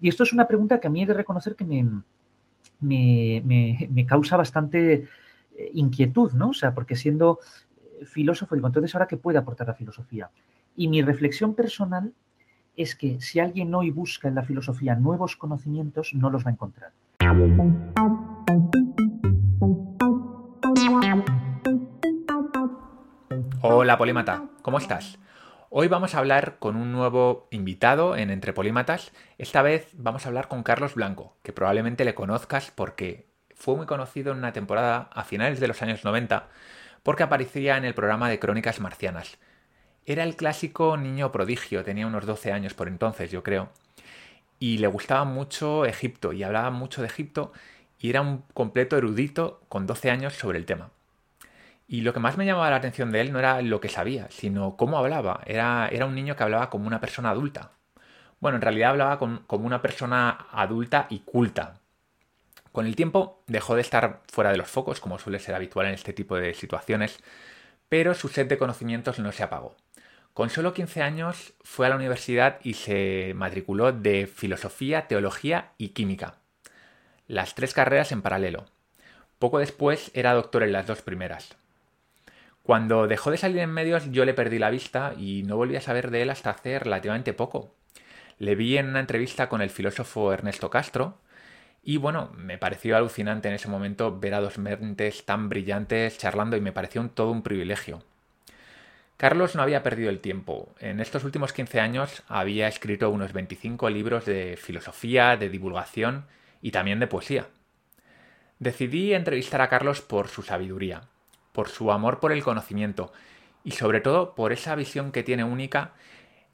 Y esto es una pregunta que a mí he de reconocer que me, me, causa bastante eh, inquietud, ¿no? O sea, porque siendo filósofo, digo, entonces ahora qué puede aportar la filosofía. Y mi reflexión personal es que si alguien hoy busca en la filosofía nuevos conocimientos, no los va a encontrar. Hola Polímata, ¿cómo estás? Hoy vamos a hablar con un nuevo invitado en Entre Polímatas. Esta vez vamos a hablar con Carlos Blanco, que probablemente le conozcas porque fue muy conocido en una temporada a finales de los años 90 porque aparecía en el programa de Crónicas Marcianas. Era el clásico niño prodigio, tenía unos 12 años por entonces, yo creo. Y le gustaba mucho Egipto y hablaba mucho de Egipto y era un completo erudito con 12 años sobre el tema. Y lo que más me llamaba la atención de él no era lo que sabía, sino cómo hablaba. Era, era un niño que hablaba como una persona adulta. Bueno, en realidad hablaba como una persona adulta y culta. Con el tiempo dejó de estar fuera de los focos, como suele ser habitual en este tipo de situaciones, pero su sed de conocimientos no se apagó. Con solo 15 años fue a la universidad y se matriculó de filosofía, teología y química. Las tres carreras en paralelo. Poco después era doctor en las dos primeras. Cuando dejó de salir en medios yo le perdí la vista y no volví a saber de él hasta hace relativamente poco. Le vi en una entrevista con el filósofo Ernesto Castro y bueno, me pareció alucinante en ese momento ver a dos mentes tan brillantes charlando y me pareció todo un privilegio. Carlos no había perdido el tiempo. En estos últimos 15 años había escrito unos 25 libros de filosofía, de divulgación y también de poesía. Decidí entrevistar a Carlos por su sabiduría, por su amor por el conocimiento y sobre todo por esa visión que tiene única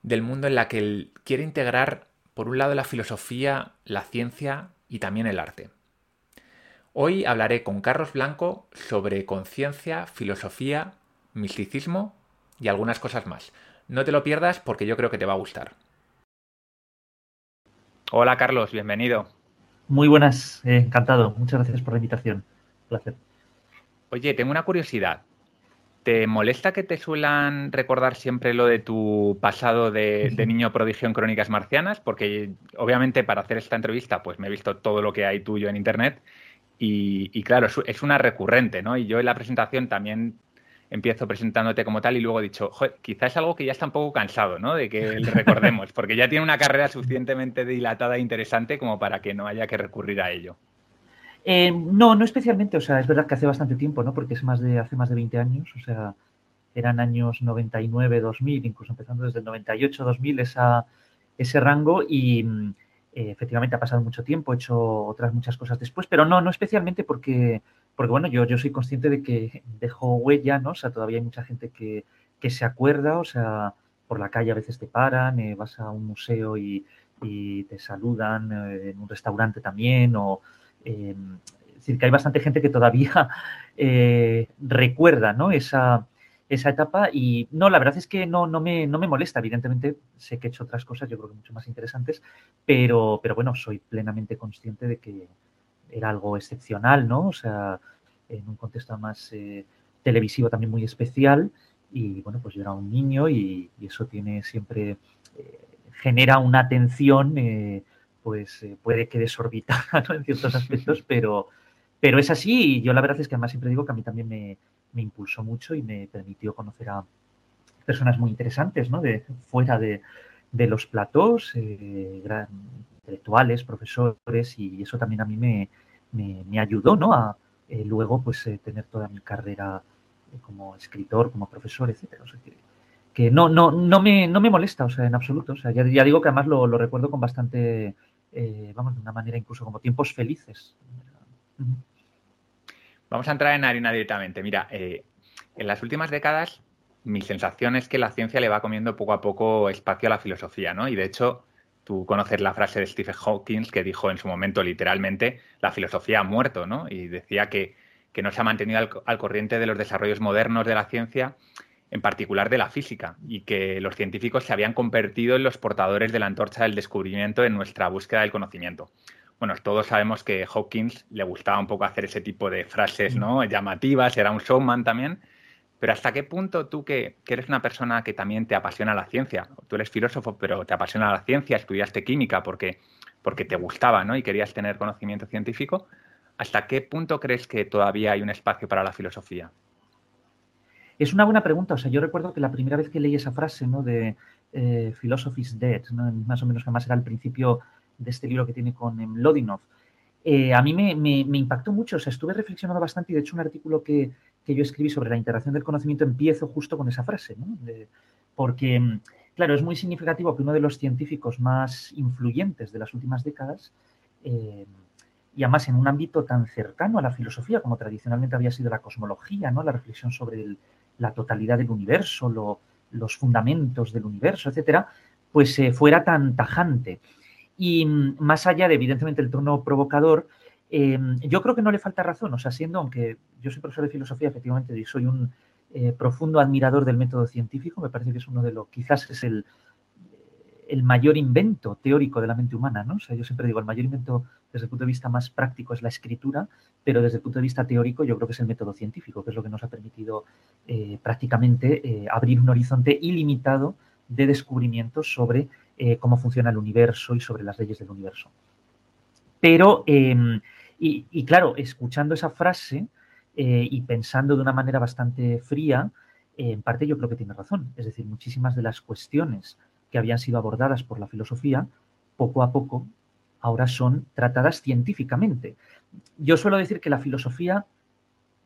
del mundo en la que él quiere integrar por un lado la filosofía, la ciencia y también el arte. Hoy hablaré con Carlos Blanco sobre conciencia, filosofía, misticismo y algunas cosas más. No te lo pierdas porque yo creo que te va a gustar. Hola Carlos, bienvenido. Muy buenas, eh, encantado. Muchas gracias por la invitación. placer. Oye, tengo una curiosidad. ¿Te molesta que te suelan recordar siempre lo de tu pasado de, niño prodigio en Crónicas Marcianas? Porque obviamente para hacer esta entrevista pues me he visto todo lo que hay tuyo en Internet y, y claro, es una recurrente, ¿no? Y yo en la presentación también empiezo presentándote como tal y luego he dicho, joder, quizás es algo que ya está un poco cansado, ¿no? De que le recordemos, porque ya tiene una carrera suficientemente dilatada e interesante como para que no haya que recurrir a ello. Eh, no, no especialmente, o sea, es verdad que hace bastante tiempo, ¿no? Porque es más de, hace más de 20 años, o sea, eran años 99, 2000, incluso empezando desde el 98, 2000, esa, ese rango y eh, efectivamente ha pasado mucho tiempo, he hecho otras muchas cosas después, pero no, no especialmente porque porque bueno, yo, yo soy consciente de que dejo huella, ¿no? O sea, todavía hay mucha gente que, se acuerda, o sea, por la calle a veces te paran, eh, vas a un museo y, te saludan, eh, en un restaurante también, o em, es decir, que hay bastante gente que todavía eh, recuerda. Esa, etapa y no, la verdad es que no, me, molesta, evidentemente sé que he hecho otras cosas, yo creo que mucho más interesantes, pero, bueno, soy plenamente consciente de que, era algo excepcional, ¿no? O sea, en un contexto más eh, televisivo también muy especial. Y bueno, pues yo era un niño y, eso tiene siempre, eh, genera una atención, eh, pues puede que desorbitada en ciertos aspectos, pero, pero es así. Y yo la verdad es que además siempre digo que a mí también me, impulsó mucho y me permitió conocer a personas muy interesantes, ¿no? De, fuera de, de los platós, intelectuales, profesores, y eso también a mí me, me, ayudó, ¿no? A eh, luego, pues, eh, tener toda mi carrera eh, como escritor, como profesor, etcétera. O que, no, no, no, me, no me molesta, o sea, en absoluto. O sea, ya, digo que además lo, recuerdo con bastante, vamos, de una manera incluso como tiempos felices. Vamos a entrar en harina directamente. Mira, en las últimas décadas mi sensación es que la ciencia le va comiendo poco a poco espacio a la filosofía, ¿no? Y de hecho, Tú conoces la frase de Stephen Hawking que dijo en su momento literalmente, la filosofía ha muerto, ¿no? Y decía que, no se ha mantenido al, corriente de los desarrollos modernos de la ciencia, en particular de la física, y que los científicos se habían convertido en los portadores de la antorcha del descubrimiento en nuestra búsqueda del conocimiento. Bueno, todos sabemos que Hawkins le gustaba un poco hacer ese tipo de frases ¿no? llamativas, era un showman también, pero ¿hasta qué punto tú que, eres una persona que también te apasiona la ciencia, tú eres filósofo, pero te apasiona la ciencia, estudiaste química, porque porque te gustaba ¿no? y querías tener conocimiento científico, ¿hasta qué punto crees que todavía hay un espacio para la filosofía? Es una buena pregunta. O sea, yo recuerdo que la primera vez que leí esa frase, ¿no? De eh, Philosophy's Dead, más o menos que más era el principio de este libro que tiene con Lodinov, eh, a mí me, impactó mucho. O sea, estuve reflexionando bastante y de hecho un artículo que, yo escribí sobre la integración del conocimiento empiezo justo con esa frase, ¿no? porque, claro, es muy significativo que uno de los científicos más influyentes de las últimas décadas eh, y además en un ámbito tan cercano a la filosofía como tradicionalmente había sido la cosmología, ¿no? la reflexión sobre el, la totalidad del universo, los fundamentos del universo, etcétera, pues eh, fuera tan tajante. Y mm, más allá de, evidentemente, el tono provocador, eh, yo creo que no le falta razón. O sea, siendo, aunque yo soy profesor de filosofía, efectivamente, y soy un eh, profundo admirador del método científico, me parece que es uno de los, quizás es el, el mayor invento teórico de la mente humana, ¿no? O sea, yo siempre digo, el mayor invento desde el punto de vista más práctico es la escritura, pero desde el punto de vista teórico yo creo que es el método científico, que es lo que nos ha permitido eh, prácticamente eh, abrir un horizonte ilimitado de descubrimientos sobre eh, cómo funciona el universo y sobre las leyes del universo. Pero, em, y, y, claro, escuchando esa frase y pensando de una manera bastante fría, en parte yo creo que tiene razón. Es decir, muchísimas de las cuestiones que habían sido abordadas por la filosofía, poco a poco ahora son tratadas científicamente. Yo suelo decir que la filosofía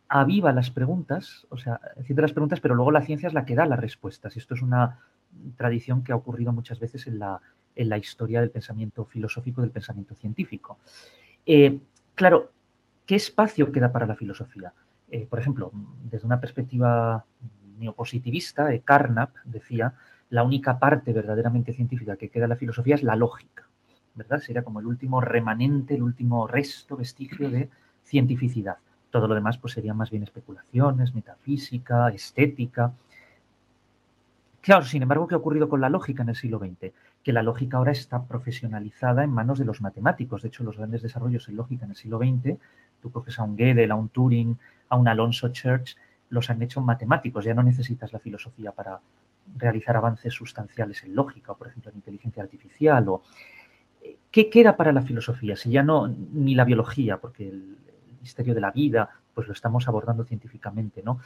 aviva las preguntas, o sea, haciendo las preguntas, pero luego la ciencia es la que da las respuestas. Y esto es una tradición que ha ocurrido muchas veces en la, en la historia del pensamiento filosófico, del pensamiento científico. Eh, claro, ¿qué espacio queda para la filosofía? Eh, por ejemplo, desde una perspectiva neopositivista, Carnap decía la única parte verdaderamente científica que queda en la filosofía es la lógica, ¿verdad? Sería como el último remanente, el último resto, vestigio de cientificidad. Todo lo demás pues serían más bien especulaciones, metafísica, estética. Claro, sin embargo, ¿qué ha ocurrido con la lógica en el siglo XX? Que la lógica ahora está profesionalizada en manos de los matemáticos. De hecho, los grandes desarrollos en lógica en el siglo XX, tú coges a un Gödel, a un Turing, a un Alonso Church, los han hecho matemáticos. Ya no necesitas la filosofía para, realizar avances sustanciales en lógica, o por ejemplo en inteligencia artificial, o ¿qué queda para la filosofía? Si ya no, ni la biología, porque el, misterio de la vida, pues lo estamos abordando científicamente, ¿no?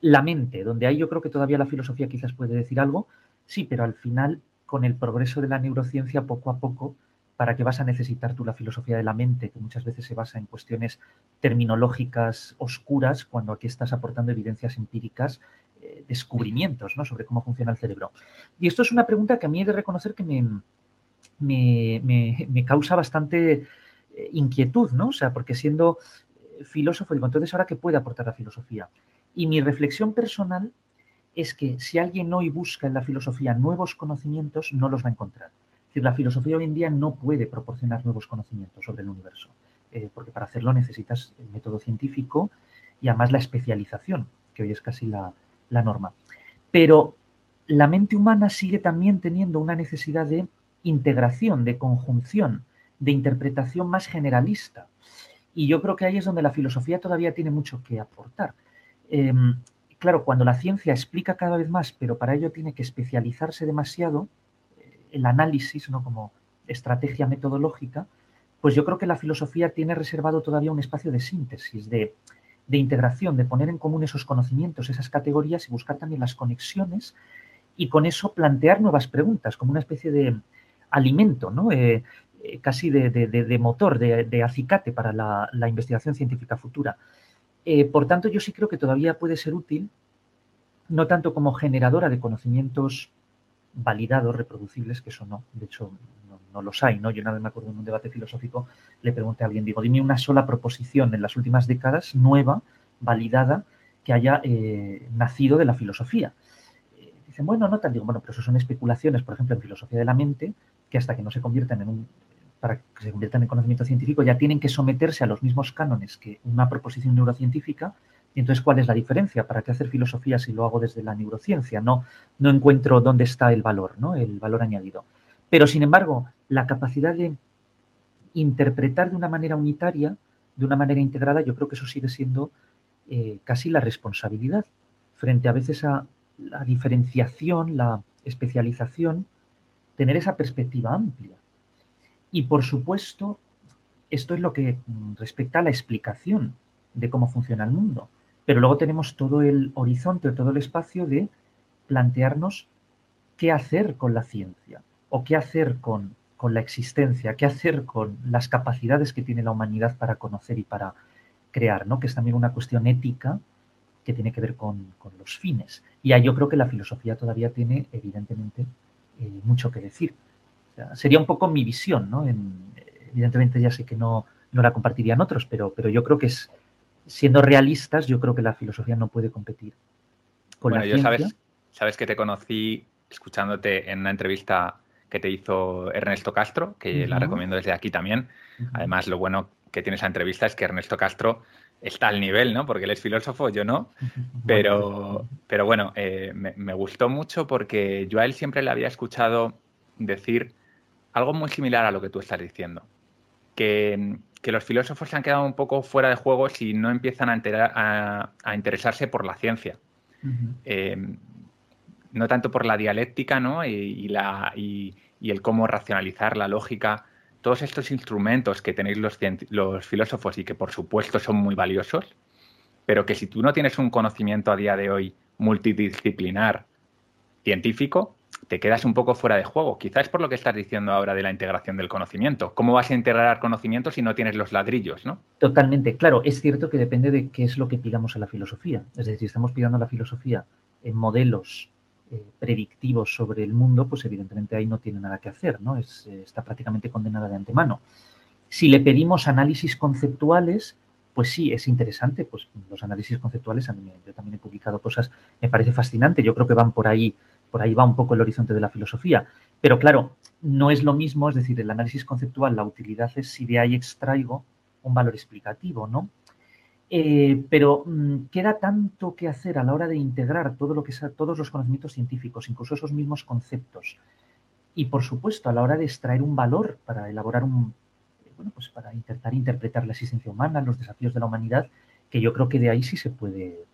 La mente, donde ahí yo creo que todavía la filosofía quizás puede decir algo, sí, pero al final, con el progreso de la neurociencia, poco a poco, para qué vas a necesitar tú la filosofía de la mente, que muchas veces se basa en cuestiones terminológicas oscuras, cuando aquí estás aportando evidencias empíricas eh, descubrimientos ¿no? sobre cómo funciona el cerebro. Y esto es una pregunta que a mí he de reconocer que me, me, causa bastante eh, inquietud, ¿no? O sea, porque siendo eh, filósofo, digo, entonces ahora qué puede aportar la filosofía. Y mi reflexión personal es que si alguien hoy busca en la filosofía nuevos conocimientos, no los va a encontrar. Decir, la filosofía hoy en día no puede proporcionar nuevos conocimientos sobre el universo, porque para hacerlo necesitas el método científico y además la especialización, que hoy es casi la, la norma. Pero la mente humana sigue también teniendo una necesidad de integración, de conjunción, de interpretación más generalista. Y yo creo que ahí es donde la filosofía todavía tiene mucho que aportar. Em, claro, cuando la ciencia explica cada vez más, pero para ello tiene que especializarse demasiado, eh, el análisis, ¿no? Como estrategia metodológica, pues yo creo que la filosofía tiene reservado todavía un espacio de síntesis, de de integración, de poner en común esos conocimientos, esas categorías y buscar también las conexiones y con eso plantear nuevas preguntas, como una especie de alimento, ¿no? Eh, eh, casi de, motor, de, acicate para la, investigación científica futura. Eh, por tanto, yo sí creo que todavía puede ser útil, no tanto como generadora de conocimientos validados, reproducibles, que eso no, de hecho no, los hay, ¿no? Yo una vez me acuerdo en un debate filosófico, le pregunté a alguien, digo, dime una sola proposición en las últimas décadas nueva, validada, que haya nacido de la filosofía. Dicen, bueno, no tal, digo, bueno, pero eso son especulaciones, por ejemplo, en filosofía de la mente, que hasta que no se conviertan en un para que se conviertan en conocimiento científico, ya tienen que someterse a los mismos cánones que una proposición neurocientífica y entonces, ¿cuál es la diferencia? ¿Para qué hacer filosofía si lo hago desde la neurociencia? No, no encuentro dónde está el valor, ¿no? El valor añadido. Pero, sin embargo, la capacidad de interpretar de una manera unitaria, de una manera integrada, yo creo que eso sigue siendo eh, casi la responsabilidad frente a veces a la diferenciación, la especialización, tener esa perspectiva amplia. Y por supuesto, esto es lo que respecta a la explicación de cómo funciona el mundo. Pero luego tenemos todo el horizonte, todo el espacio de plantearnos qué hacer con la ciencia o qué hacer con, la existencia, qué hacer con las capacidades que tiene la humanidad para conocer y para crear, ¿no? que es también una cuestión ética que tiene que ver con, los fines. Y ahí yo creo que la filosofía todavía tiene, evidentemente, eh, mucho que decir. sería un poco mi visión, ¿no? evidentemente ya sé que no, no la compartirían otros, pero, pero yo creo que es, siendo realistas, yo creo que la filosofía no puede competir con la yo Sabes, sabes que te conocí escuchándote en una entrevista que te hizo Ernesto Castro, que la recomiendo desde aquí también. Además, lo bueno que tiene esa entrevista es que Ernesto Castro está al nivel, ¿no? Porque él es filósofo, yo no. Pero, pero bueno, eh, me, me, gustó mucho porque yo a él siempre le había escuchado decir algo muy similar a lo que tú estás diciendo. Que que los filósofos se han quedado un poco fuera de juego si no empiezan a, interesarse por la ciencia. Eh, no tanto por la dialéctica ¿no? y, la, y, el cómo racionalizar la lógica, todos estos instrumentos que tenéis los, filósofos y que por supuesto son muy valiosos, pero que si tú no tienes un conocimiento a día de hoy multidisciplinar científico, te quedas un poco fuera de juego. Quizás por lo que estás diciendo ahora de la integración del conocimiento. ¿Cómo vas a integrar conocimiento si no tienes los ladrillos, no? Totalmente. Claro, es cierto que depende de qué es lo que pidamos a la filosofía. Es decir, si estamos pidiendo a la filosofía en modelos eh, predictivos sobre el mundo, pues evidentemente ahí no tiene nada que hacer, ¿no? Es, eh, está prácticamente condenada de antemano. Si le pedimos análisis conceptuales, pues sí, es interesante. Pues los análisis conceptuales, yo también he publicado cosas, me parece fascinante. Yo creo que van por ahí por ahí va un poco el horizonte de la filosofía. Pero claro, no es lo mismo, es decir, el análisis conceptual, la utilidad es si de ahí extraigo un valor explicativo, ¿no? Eh, pero mm, queda tanto que hacer a la hora de integrar todo lo que sea, todos los conocimientos científicos, incluso esos mismos conceptos. Y por supuesto, a la hora de extraer un valor para elaborar un, bueno, pues para intentar interpretar la existencia humana, los desafíos de la humanidad, que yo creo que de ahí sí se puede,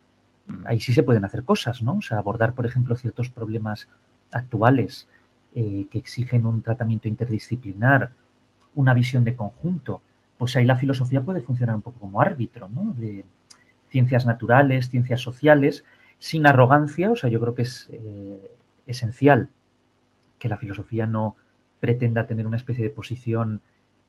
ahí sí se pueden hacer cosas, ¿no? O sea, abordar, por ejemplo, ciertos problemas actuales eh, que exigen un tratamiento interdisciplinar, una visión de conjunto, pues ahí la filosofía puede funcionar un poco como árbitro, ¿no? De ciencias naturales, ciencias sociales, sin arrogancia, o sea, yo creo que es eh, esencial que la filosofía no pretenda tener una especie de posición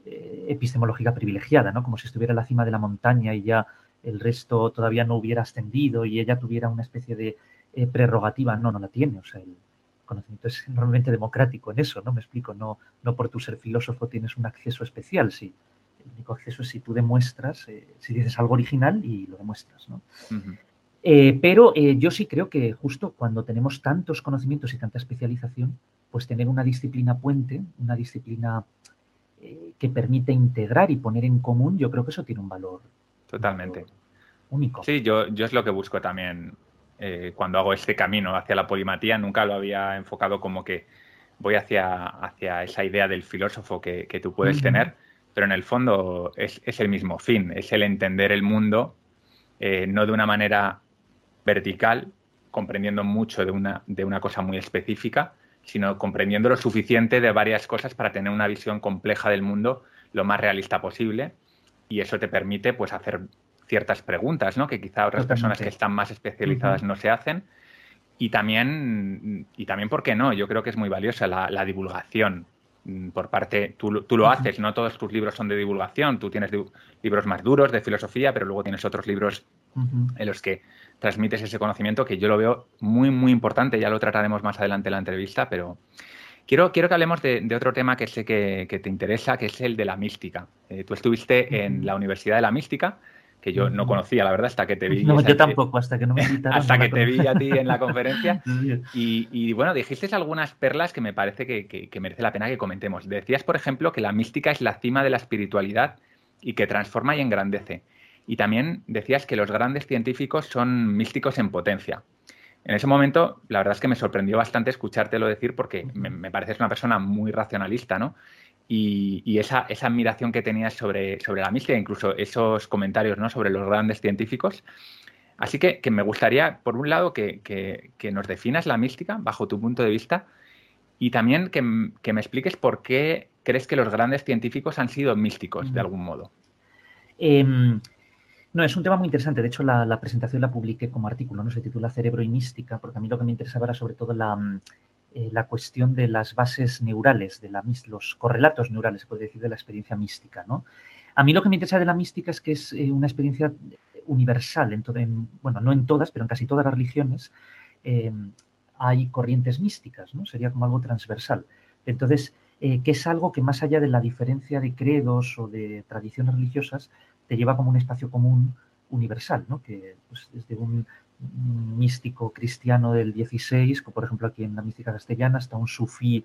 eh, epistemológica privilegiada, ¿no? Como si estuviera en la cima de la montaña y ya el resto todavía no hubiera ascendido y ella tuviera una especie de eh, prerrogativa. No, no la tiene. O sea, el conocimiento es enormemente democrático en eso, ¿no? Me explico. No, no por tu ser filósofo tienes un acceso especial, sí. El único acceso es si tú demuestras, eh, si dices algo original y lo demuestras, ¿no? Eh, pero yo sí creo que justo cuando tenemos tantos conocimientos y tanta especialización, pues tener una disciplina puente, una disciplina que permite integrar y poner en común, yo creo que eso tiene un valor Totalmente. Único. Sí, yo, yo es lo que busco también eh, cuando hago este camino hacia la polimatía. Nunca lo había enfocado como que voy hacia, hacia esa idea del filósofo que, tú puedes tener, pero en el fondo es, el mismo fin, es el entender el mundo eh, no de una manera vertical, comprendiendo mucho de una, de una cosa muy específica, sino comprendiendo lo suficiente de varias cosas para tener una visión compleja del mundo lo más realista posible y eso te permite pues hacer ciertas preguntas, ¿no? Que quizá otras personas que están más especializadas no se hacen. Y también, y también, ¿por qué no? Yo creo que es muy valiosa la, divulgación por parte, tú, lo haces, no todos tus libros son de divulgación, tú tienes libros más duros de filosofía, pero luego tienes otros libros en los que transmites ese conocimiento que yo lo veo muy, muy importante, ya lo trataremos más adelante en la entrevista, pero Quiero, quiero que hablemos de, otro tema que sé que, te interesa, que es el de la mística. Eh, tú estuviste en la Universidad de la Mística, que yo no conocía, la verdad, hasta que te vi. No, yo tampoco, hasta que no me hasta que te vi a ti en la conferencia. y, bueno, dijiste algunas perlas que me parece que, merece la pena que comentemos. Decías, por ejemplo, que la mística es la cima de la espiritualidad y que transforma y engrandece. Y también decías que los grandes científicos son místicos en potencia. En ese momento, la verdad es que me sorprendió bastante escuchártelo decir porque me, me pareces una persona muy racionalista, ¿no? Y, esa, admiración que tenías sobre, sobre la mística, incluso esos comentarios ¿no? sobre los grandes científicos. Así que, me gustaría, por un lado, que, nos definas la mística bajo tu punto de vista y también que, me expliques por qué crees que los grandes científicos han sido místicos de algún modo? Em, no, es un tema muy interesante. De hecho, la, presentación la publiqué como artículo, ¿no? Se titula Cerebro y Mística, porque a mí lo que me interesaba era sobre todo la, mm, eh, la cuestión de las bases neurales, de la, los correlatos neurales, se puede decir, de la experiencia mística, ¿no? A mí lo que me interesa de la mística es que es eh, una experiencia universal, en, en, bueno, no en todas, pero en casi todas las religiones em, hay corrientes místicas, ¿no? Sería como algo transversal. Entonces, eh, que es algo que más allá de la diferencia de credos o de tradiciones religiosas, te lleva como un espacio común universal, ¿no? que pues, desde místico cristiano del XVI, como por ejemplo aquí en la mística castellana, hasta un sufí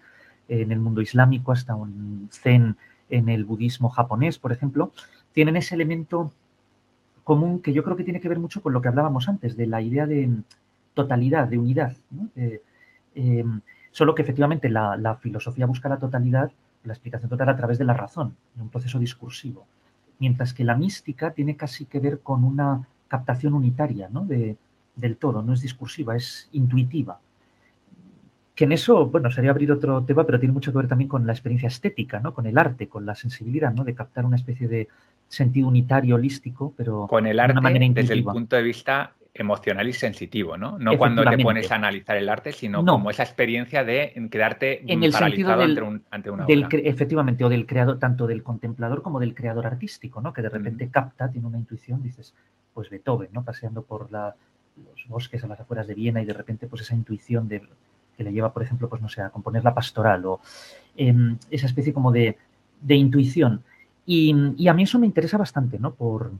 en el mundo islámico, hasta un zen en el budismo japonés, por ejemplo, tienen ese elemento común que yo creo que tiene que ver mucho con lo que hablábamos antes, de la idea de totalidad, de unidad. Em, Solo que efectivamente la, filosofía busca la totalidad, la explicación total a través de la razón, de un proceso discursivo. Mientras que la mística tiene casi que ver con una captación unitaria ¿no? de, del todo, no es discursiva, es intuitiva. Que en eso, bueno, sería abrir otro tema, pero tiene mucho que ver también con la experiencia estética, ¿no? con el arte, con la sensibilidad, ¿no? de captar una especie de sentido unitario, holístico, pero con el arte de una manera desde el punto de vista emocional y sensitivo, ¿no? No cuando te pones a analizar el arte, sino como esa experiencia de quedarte en el paralizado ante, una obra. Efectivamente, o del creador, tanto del contemplador como del creador artístico, ¿no? Que de repente capta, tiene una intuición, dices, pues Beethoven, ¿no? Paseando por los bosques a las afueras de Viena y de repente pues esa intuición de, que le lleva, por ejemplo, pues no sé, a componer la pastoral o em, esa especie como de, intuición. Y, y, a mí eso me interesa bastante, ¿no? Por,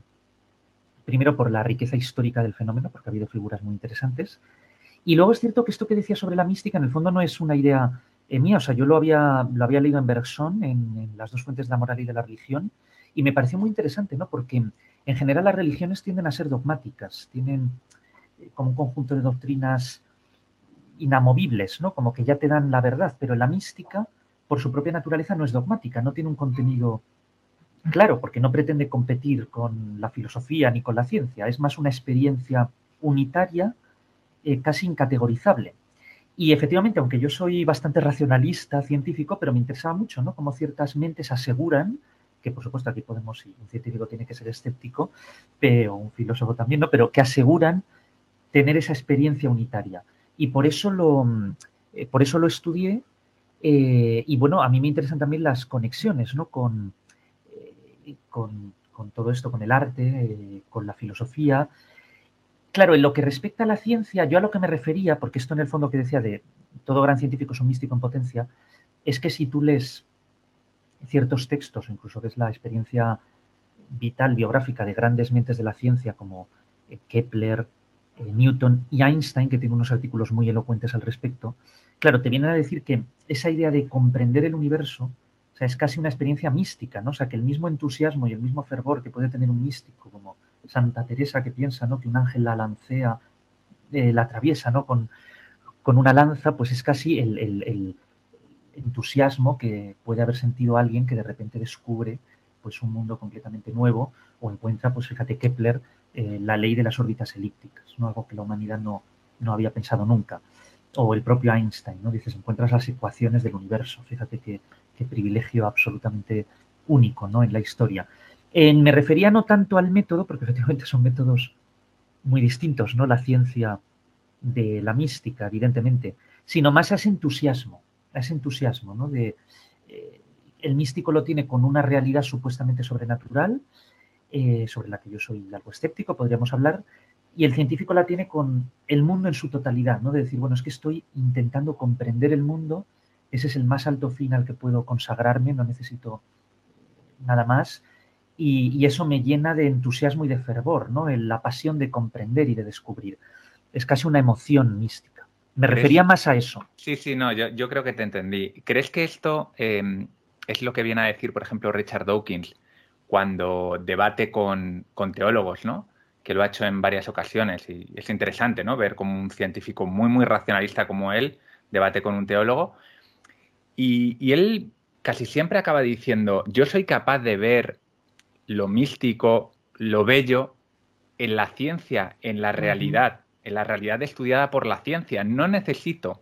primero por la riqueza histórica del fenómeno, porque ha habido figuras muy interesantes. Y luego es cierto que esto que decía sobre la mística, en el fondo no es una idea eh, mía, o sea, yo lo había, lo había leído en Bergson, en, las dos fuentes de la moral y de la religión, y me pareció muy interesante, ¿no? Porque en general las religiones tienden a ser dogmáticas, tienen como un conjunto de doctrinas inamovibles, ¿no? Como que ya te dan la verdad, pero la mística, por su propia naturaleza, no es dogmática, no tiene un contenido Claro, porque no pretende competir con la filosofía ni con la ciencia, es más una experiencia unitaria, eh, casi incategorizable. Y efectivamente, aunque yo soy bastante racionalista, científico, pero me interesaba mucho, ¿no? Como ciertas mentes aseguran, que por supuesto aquí podemos, un científico tiene que ser escéptico, pero un filósofo también, ¿no? Pero que aseguran tener esa experiencia unitaria. Y por eso lo, eh, por eso lo estudié. Eh, y bueno, a mí me interesan también las conexiones, ¿no? Con, con, todo esto, con el arte, eh, con la filosofía. Claro, en lo que respecta a la ciencia, yo a lo que me refería, porque esto en el fondo que decía de todo gran científico es un místico en potencia, es que si tú lees ciertos textos, incluso ves la experiencia vital, biográfica de grandes mentes de la ciencia como eh, Kepler, eh, Newton y Einstein, que tiene unos artículos muy elocuentes al respecto, claro, te vienen a decir que esa idea de comprender el universo sea, es casi una experiencia mística, ¿no? O sea, que el mismo entusiasmo y el mismo fervor que puede tener un místico, como Santa Teresa que piensa, ¿no? Que un ángel la lancea, eh, la atraviesa, ¿no? Con, con, una lanza, pues es casi el, entusiasmo que puede haber sentido alguien que de repente descubre pues un mundo completamente nuevo o encuentra, pues fíjate, Kepler, eh, la ley de las órbitas elípticas. Algo que la humanidad no, no había pensado nunca. O el propio Einstein, ¿no? Dices, encuentras las ecuaciones del universo. Fíjate que privilegio absolutamente único ¿no? en la historia. me refería no tanto al método, porque efectivamente son métodos muy distintos, ¿no? La ciencia de la mística, evidentemente, sino más a ese entusiasmo, a ese entusiasmo, ¿no? De, eh, el místico lo tiene con una realidad supuestamente sobrenatural, eh, sobre la que yo soy algo escéptico, podríamos hablar, y el científico la tiene con el mundo en su totalidad, ¿no? De decir, bueno, es que estoy intentando comprender el mundo ese es el más alto fin al que puedo consagrarme, no necesito nada más. Y, eso me llena de entusiasmo y de fervor, ¿no? la pasión de comprender y de descubrir. Es casi una emoción mística. Me refería más a eso. Sí, sí, no, yo, creo que te entendí. ¿Crees que esto em, es lo que viene a decir, por ejemplo, Richard Dawkins cuando debate con, con teólogos, ¿no? que lo ha hecho en varias ocasiones y es interesante, ¿no? Ver como un científico muy, muy racionalista como él debate con un teólogo y, él casi siempre acaba diciendo, yo soy capaz de ver lo místico, lo bello en la ciencia, en la realidad, en la realidad estudiada por la ciencia. No necesito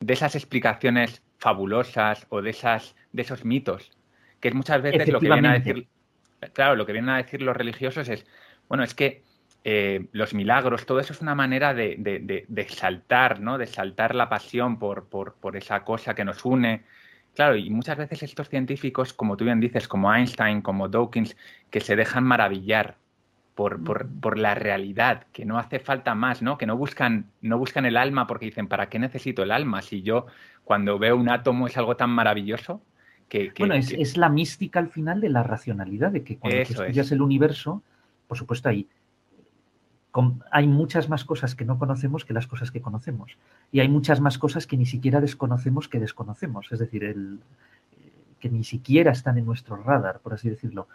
de esas explicaciones fabulosas o de esas de esos mitos, que es muchas veces lo que vienen a decir, claro, lo que vienen a decir los religiosos es, bueno, es que eh, los milagros, todo eso es una manera de, de, de, saltar, ¿no? De saltar la pasión por, por, por, esa cosa que nos une. Claro, y muchas veces estos científicos, como tú bien dices, como Einstein, como Dawkins, que se dejan maravillar por, por, por, la realidad, que no hace falta más, ¿no? Que no buscan, no buscan el alma porque dicen, ¿para qué necesito el alma? Si yo cuando veo un átomo es algo tan maravilloso que... bueno, es, es, la mística al final de la racionalidad, de que cuando estudias el universo, por supuesto hay hay muchas más cosas que no conocemos que las cosas que conocemos. Y hay muchas más cosas que ni siquiera desconocemos que desconocemos. Es decir, el, que ni siquiera están en nuestro radar, por así decirlo.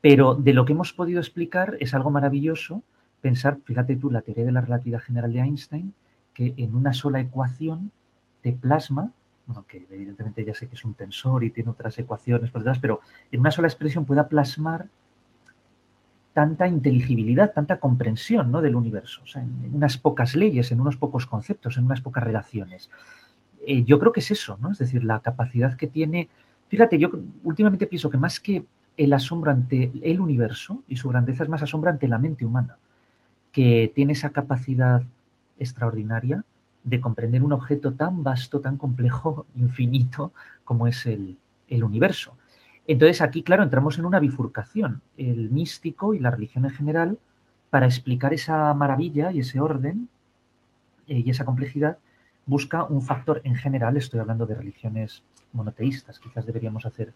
Pero de lo que hemos podido explicar es algo maravilloso pensar, fíjate tú, la teoría de la relatividad general de Einstein, que en una sola ecuación te plasma, bueno, que evidentemente ya sé que es un tensor y tiene otras ecuaciones pero en una sola expresión pueda plasmar tanta inteligibilidad, tanta comprensión ¿no? del universo, en, unas pocas leyes, en unos pocos conceptos, en unas pocas relaciones. Eh, yo creo que es eso, ¿no? Es decir, la capacidad que tiene. Fíjate, yo últimamente pienso que más que el asombro ante el universo y su grandeza es más asombro ante la mente humana, que tiene esa capacidad extraordinaria de comprender un objeto tan vasto, tan complejo, infinito como es el, el universo. Entonces aquí, claro, entramos en una bifurcación, el místico y la religión en general, para explicar esa maravilla y ese orden eh, y esa complejidad, busca un factor en general, estoy hablando de religiones monoteístas, quizás deberíamos hacer,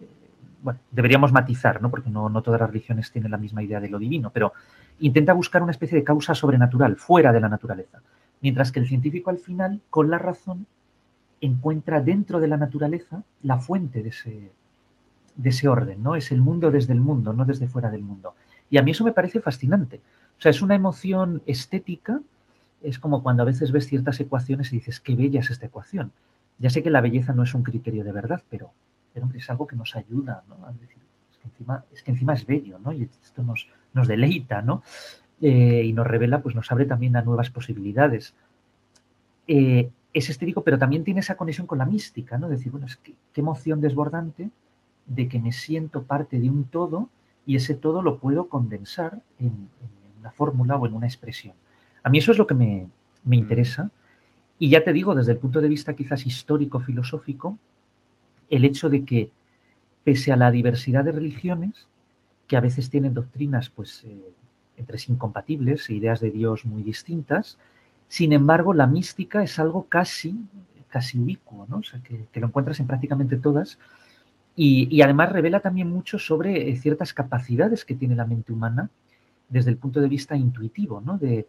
eh, bueno, deberíamos matizar, ¿no? porque no, no todas las religiones tienen la misma idea de lo divino, pero intenta buscar una especie de causa sobrenatural, fuera de la naturaleza, mientras que el científico al final, con la razón, encuentra dentro de la naturaleza la fuente de ese, de ese orden, ¿no? Es el mundo desde el mundo, no desde fuera del mundo. Y a mí eso me parece fascinante. O sea, es una emoción estética, es como cuando a veces ves ciertas ecuaciones y dices, qué bella es esta ecuación. Ya sé que la belleza no es un criterio de verdad, pero, pero es algo que nos ayuda, ¿no? A decir, es que encima es, que encima es bello, ¿no? Y esto nos, nos deleita, ¿no? Eh, y nos revela, pues nos abre también a nuevas posibilidades. Eh, es estético, pero también tiene esa conexión con la mística, ¿no? Decir, bueno, es que qué emoción desbordante de que me siento parte de un todo y ese todo lo puedo condensar en, una fórmula o en una expresión. A mí eso es lo que me, me mm. interesa. Y ya te digo, desde el punto de vista quizás histórico-filosófico, el hecho de que, pese a la diversidad de religiones, que a veces tienen doctrinas pues, eh, entre sí incompatibles, e ideas de Dios muy distintas, sin embargo, la mística es algo casi, casi ubicuo, ¿no? Que, lo encuentras en prácticamente todas, y, además revela también mucho sobre eh, ciertas capacidades que tiene la mente humana desde el punto de vista intuitivo, ¿no? De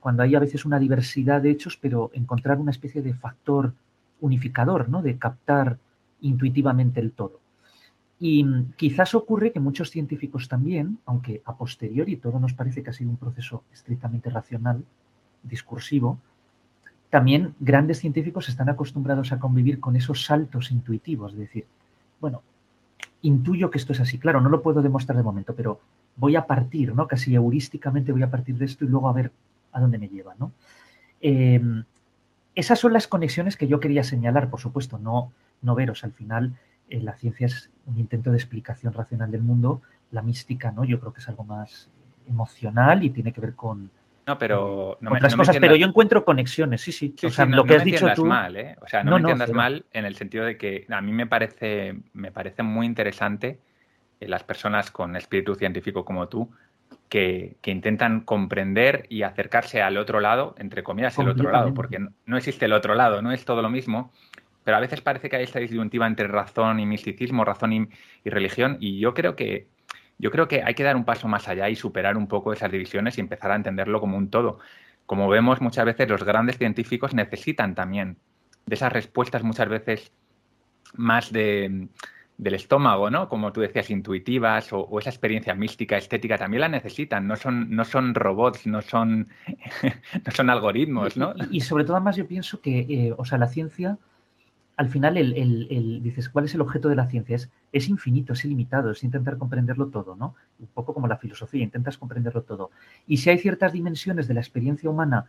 cuando hay a veces una diversidad de hechos, pero encontrar una especie de factor unificador, ¿no? De captar intuitivamente el todo. Y quizás ocurre que muchos científicos también, aunque a posteriori todo nos parece que ha sido un proceso estrictamente racional, discursivo, también grandes científicos están acostumbrados a convivir con esos saltos intuitivos, es decir, bueno, intuyo que esto es así. Claro, no lo puedo demostrar de momento, pero voy a partir, ¿no? Casi heurísticamente voy a partir de esto y luego a ver a dónde me lleva, ¿no? Em, esas son las conexiones que yo quería señalar, por supuesto, no, no veros. Al final, eh, la ciencia es un intento de explicación racional del mundo, la mística, ¿no? Yo creo que es algo más emocional y tiene que ver con, no, pero no otras cosas, pero yo encuentro conexiones, sí, sí. o sea, lo que has dicho tú. mal, ¿eh? O sea, no, me entiendas mal en el sentido de que a mí me parece, me parece muy interesante eh, las personas con espíritu científico como tú que, intentan comprender y acercarse al otro lado, entre comillas, el otro lado, porque no, existe el otro lado, no es todo lo mismo, pero a veces parece que hay esta disyuntiva entre razón y misticismo, razón y religión, y yo creo que yo creo que hay que dar un paso más allá y superar un poco esas divisiones y empezar a entenderlo como un todo. Como vemos muchas veces, los grandes científicos necesitan también de esas respuestas muchas veces más de, del estómago, ¿no? Como tú decías, intuitivas o, esa experiencia mística, estética, también la necesitan. No son, no son robots, no son, no son algoritmos, ¿no? Y, sobre todo, además, yo pienso que, eh, o sea, la ciencia al final el, dices, ¿cuál es el objeto de la ciencia? Es, es infinito, es ilimitado, es intentar comprenderlo todo, ¿no? Un poco como la filosofía, intentas comprenderlo todo. Y si hay ciertas dimensiones de la experiencia humana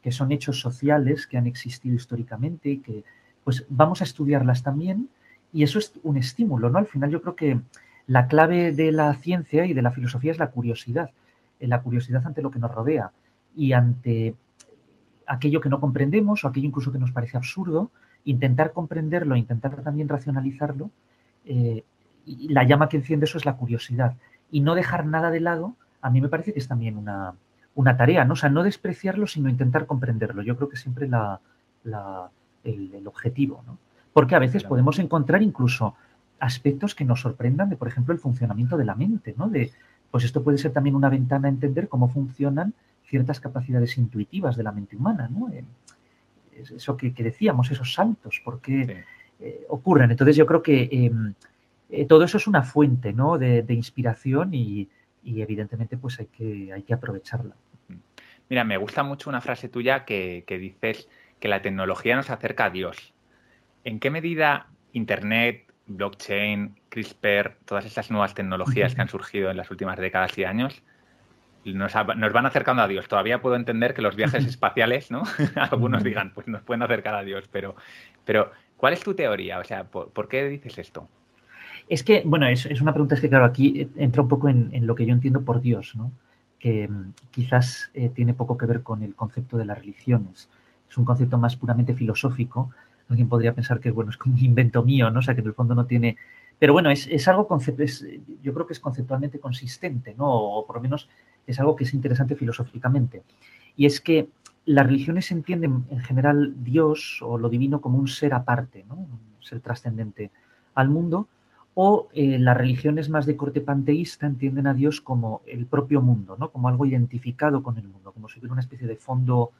que son hechos sociales, que han existido históricamente, que pues vamos a estudiarlas también y eso es un estímulo, ¿no? Al final yo creo que la clave de la ciencia y de la filosofía es la curiosidad, eh, la curiosidad ante lo que nos rodea y ante aquello que no comprendemos o aquello incluso que nos parece absurdo, intentar comprenderlo, intentar también racionalizarlo, eh, y la llama que enciende eso es la curiosidad. Y no dejar nada de lado, a mí me parece que es también una, tarea, ¿no? O sea, no despreciarlo, sino intentar comprenderlo. Yo creo que siempre la, el, objetivo, ¿no? Porque a veces podemos encontrar incluso aspectos que nos sorprendan de, por ejemplo, el funcionamiento de la mente, ¿no? De, pues esto puede ser también una ventana a entender cómo funcionan ciertas capacidades intuitivas de la mente humana, ¿no? Eh, eso que, decíamos, esos saltos, ¿por qué eh, ocurren? Entonces yo creo que em, eh, todo eso es una fuente, ¿no? De, inspiración y, evidentemente pues hay que, hay que aprovecharla. Mira, me gusta mucho una frase tuya que, que dices que la tecnología nos acerca a Dios. ¿En qué medida Internet, blockchain, CRISPR, todas estas nuevas tecnologías que han surgido en las últimas décadas y años, nos, van acercando a Dios. Todavía puedo entender que los viajes espaciales, ¿no? Algunos digan, pues nos pueden acercar a Dios, pero, pero ¿cuál es tu teoría? O sea, ¿por, qué dices esto? Es que, bueno, es, una pregunta es que, claro, aquí entra un poco en, lo que yo entiendo por Dios, ¿no? Que mm, quizás eh, tiene poco que ver con el concepto de las religiones. Es un concepto más puramente filosófico. Alguien podría pensar que, bueno, es como un invento mío, ¿no? O sea, que en el fondo no tiene pero bueno, es, algo, es, yo creo que es conceptualmente consistente, ¿no? O por lo menos es algo que es interesante filosóficamente. Y es que las religiones entienden en general Dios o lo divino como un ser aparte, ¿no? un ser trascendente al mundo, o eh, las religiones más de corte panteísta entienden a Dios como el propio mundo, ¿no? como algo identificado con el mundo, como si hubiera una especie de fondo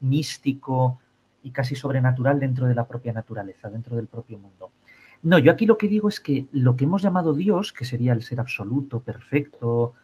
místico y casi sobrenatural dentro de la propia naturaleza, dentro del propio mundo. No, yo aquí lo que digo es que lo que hemos llamado Dios, que sería el ser absoluto, perfecto,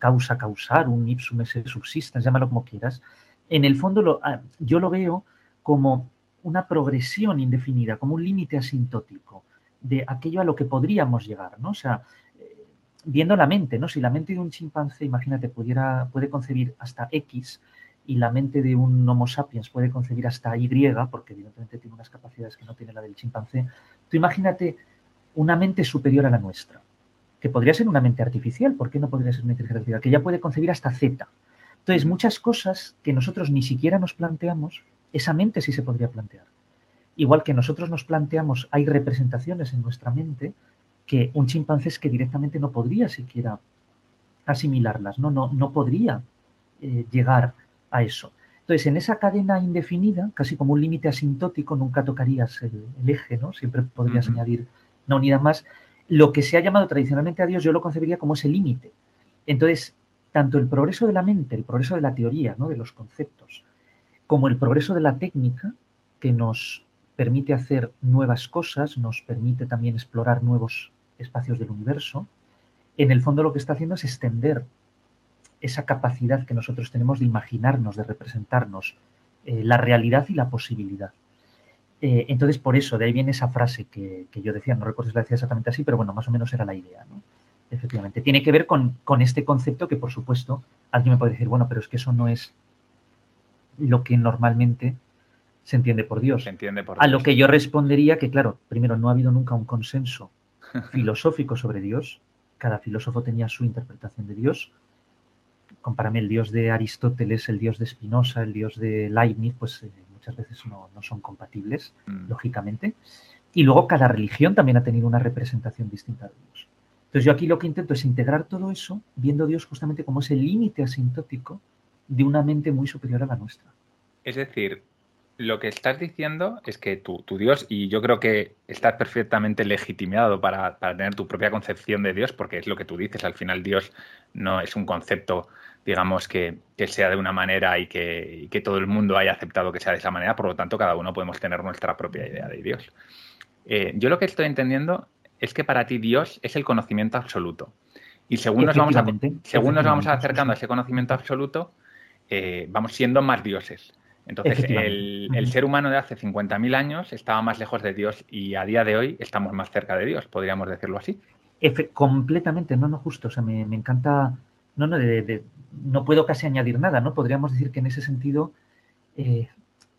causa causar, un ipsum esse subsistens, llámalo como quieras, en el fondo lo, ah, yo lo veo como una progresión indefinida, como un límite asintótico de aquello a lo que podríamos llegar, ¿no? O sea, eh, viendo la mente, ¿no? Si la mente de un chimpancé, imagínate, pudiera, puede concebir hasta X y la mente de un Homo sapiens puede concebir hasta Y, porque evidentemente tiene unas capacidades que no tiene la del chimpancé, tú imagínate una mente superior a la nuestra que podría ser una mente artificial, ¿por qué no podría ser una inteligencia artificial? Que ya puede concebir hasta Z. Entonces, muchas cosas que nosotros ni siquiera nos planteamos, esa mente sí se podría plantear. Igual que nosotros nos planteamos, hay representaciones en nuestra mente que un chimpancé es que directamente no podría siquiera asimilarlas, no, no, no podría eh, llegar a eso. Entonces, en esa cadena indefinida, casi como un límite asintótico, nunca tocarías el, eje, ¿no? Siempre podrías añadir una unidad más lo que se ha llamado tradicionalmente a Dios, yo lo concebiría como ese límite. Entonces, tanto el progreso de la mente, el progreso de la teoría, ¿no? de los conceptos, como el progreso de la técnica, que nos permite hacer nuevas cosas, nos permite también explorar nuevos espacios del universo, en el fondo lo que está haciendo es extender esa capacidad que nosotros tenemos de imaginarnos, de representarnos eh, la realidad y la posibilidad. Eh, entonces, por eso, de ahí viene esa frase que, yo decía, no recuerdo si la decía exactamente así, pero bueno, más o menos era la idea, ¿no? Efectivamente. Tiene que ver con, este concepto que, por supuesto, alguien me puede decir, bueno, pero es que eso no es lo que normalmente se entiende por Dios. Se entiende por A lo que yo respondería que, claro, primero, no ha habido nunca un consenso filosófico sobre Dios. Cada filósofo tenía su interpretación de Dios. Compárame el Dios de Aristóteles, el Dios de Spinoza, el Dios de Leibniz, pues eh, muchas veces no, son compatibles, mm. lógicamente. Y luego cada religión también ha tenido una representación distinta de Dios. Entonces yo aquí lo que intento es integrar todo eso, viendo a Dios justamente como ese límite asintótico de una mente muy superior a la nuestra. Es decir, lo que estás diciendo es que tu, Dios, y yo creo que estás perfectamente legitimado para, para, tener tu propia concepción de Dios, porque es lo que tú dices, al final Dios no es un concepto digamos, que, sea de una manera y que, todo el mundo haya aceptado que sea de esa manera, por lo tanto, cada uno podemos tener nuestra propia idea de Dios. Eh, yo lo que estoy entendiendo es que para ti Dios es el conocimiento absoluto. Y según nos vamos, según nos vamos acercando a ese conocimiento absoluto, eh, vamos siendo más dioses. Entonces, el, ser humano de hace 50.000 años estaba más lejos de Dios y a día de hoy estamos más cerca de Dios, podríamos decirlo así. completamente, no, no, justo. O sea, me, encanta, no, no, de, no puedo casi añadir nada, ¿no? Podríamos decir que en ese sentido, eh,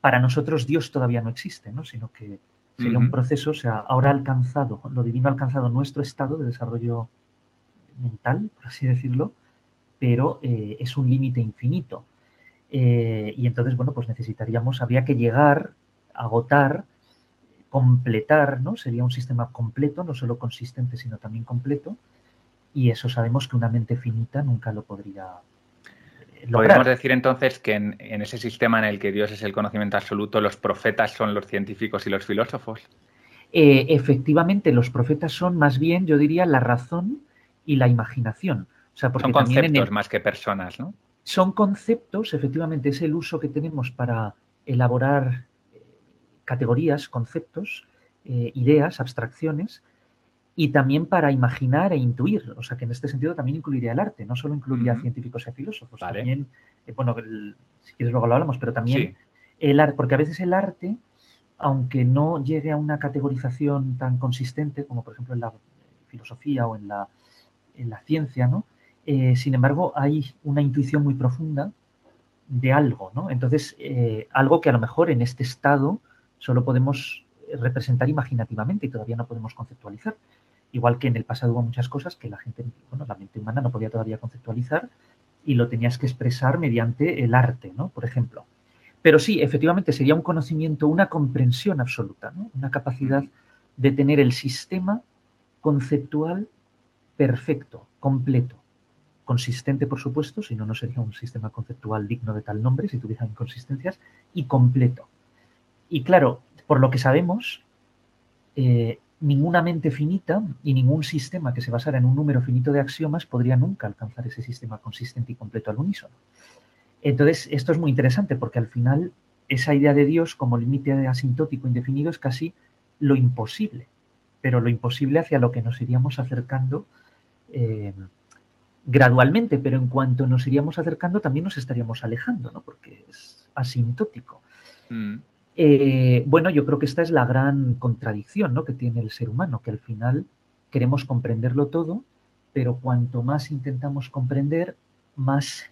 para nosotros Dios todavía no existe, ¿no? Sino que Sería un proceso, o sea, ahora ha alcanzado, lo divino ha alcanzado nuestro estado de desarrollo mental, por así decirlo, pero eh, es un límite infinito. Eh, y entonces, bueno, pues necesitaríamos, habría que llegar, agotar, completar, ¿no? Sería un sistema completo, no solo consistente, sino también completo. Y eso sabemos que una mente finita nunca lo podría lograr. Podemos decir entonces que en, ese sistema en el que Dios es el conocimiento absoluto, los profetas son los científicos y los filósofos. efectivamente, los profetas son más bien, yo diría, la razón y la imaginación. O sea, porque son conceptos más que personas, ¿no? Son conceptos, efectivamente, es el uso que tenemos para elaborar eh, categorías, conceptos, eh, ideas, abstracciones, y también para imaginar e intuir. O sea, que en este sentido también incluiría el arte, no solo incluiría científicos y filósofos, también, eh, bueno, si quieres luego lo hablamos, pero también el arte, porque a veces el arte, aunque no llegue a una categorización tan consistente como por ejemplo en la filosofía o en la, en la ciencia, ¿no? Eh, sin embargo, hay una intuición muy profunda de algo, ¿no? Entonces, eh, algo que a lo mejor en este estado solo podemos representar imaginativamente y todavía no podemos conceptualizar. Igual que en el pasado hubo muchas cosas que la gente, bueno, la mente humana no podía todavía conceptualizar y lo tenías que expresar mediante el arte, ¿no? Por ejemplo. Pero sí, efectivamente sería un conocimiento, una comprensión absoluta, ¿no? Una capacidad de tener el sistema conceptual perfecto, completo consistente, por supuesto, si no, no sería un sistema conceptual digno de tal nombre si tuviera inconsistencias, y completo. Y claro, por lo que sabemos, eh, ninguna mente finita y ningún sistema que se basara en un número finito de axiomas podría nunca alcanzar ese sistema consistente y completo al unísono. Entonces, esto es muy interesante porque al final esa idea de Dios como límite asintótico indefinido es casi lo imposible, pero lo imposible hacia lo que nos iríamos acercando eh, gradualmente, pero en cuanto nos iríamos acercando también nos estaríamos alejando, ¿no? Porque es asintótico. Mm. Eh, bueno, yo creo que esta es la gran contradicción ¿no? que tiene el ser humano, que al final queremos comprenderlo todo, pero cuanto más intentamos comprender, más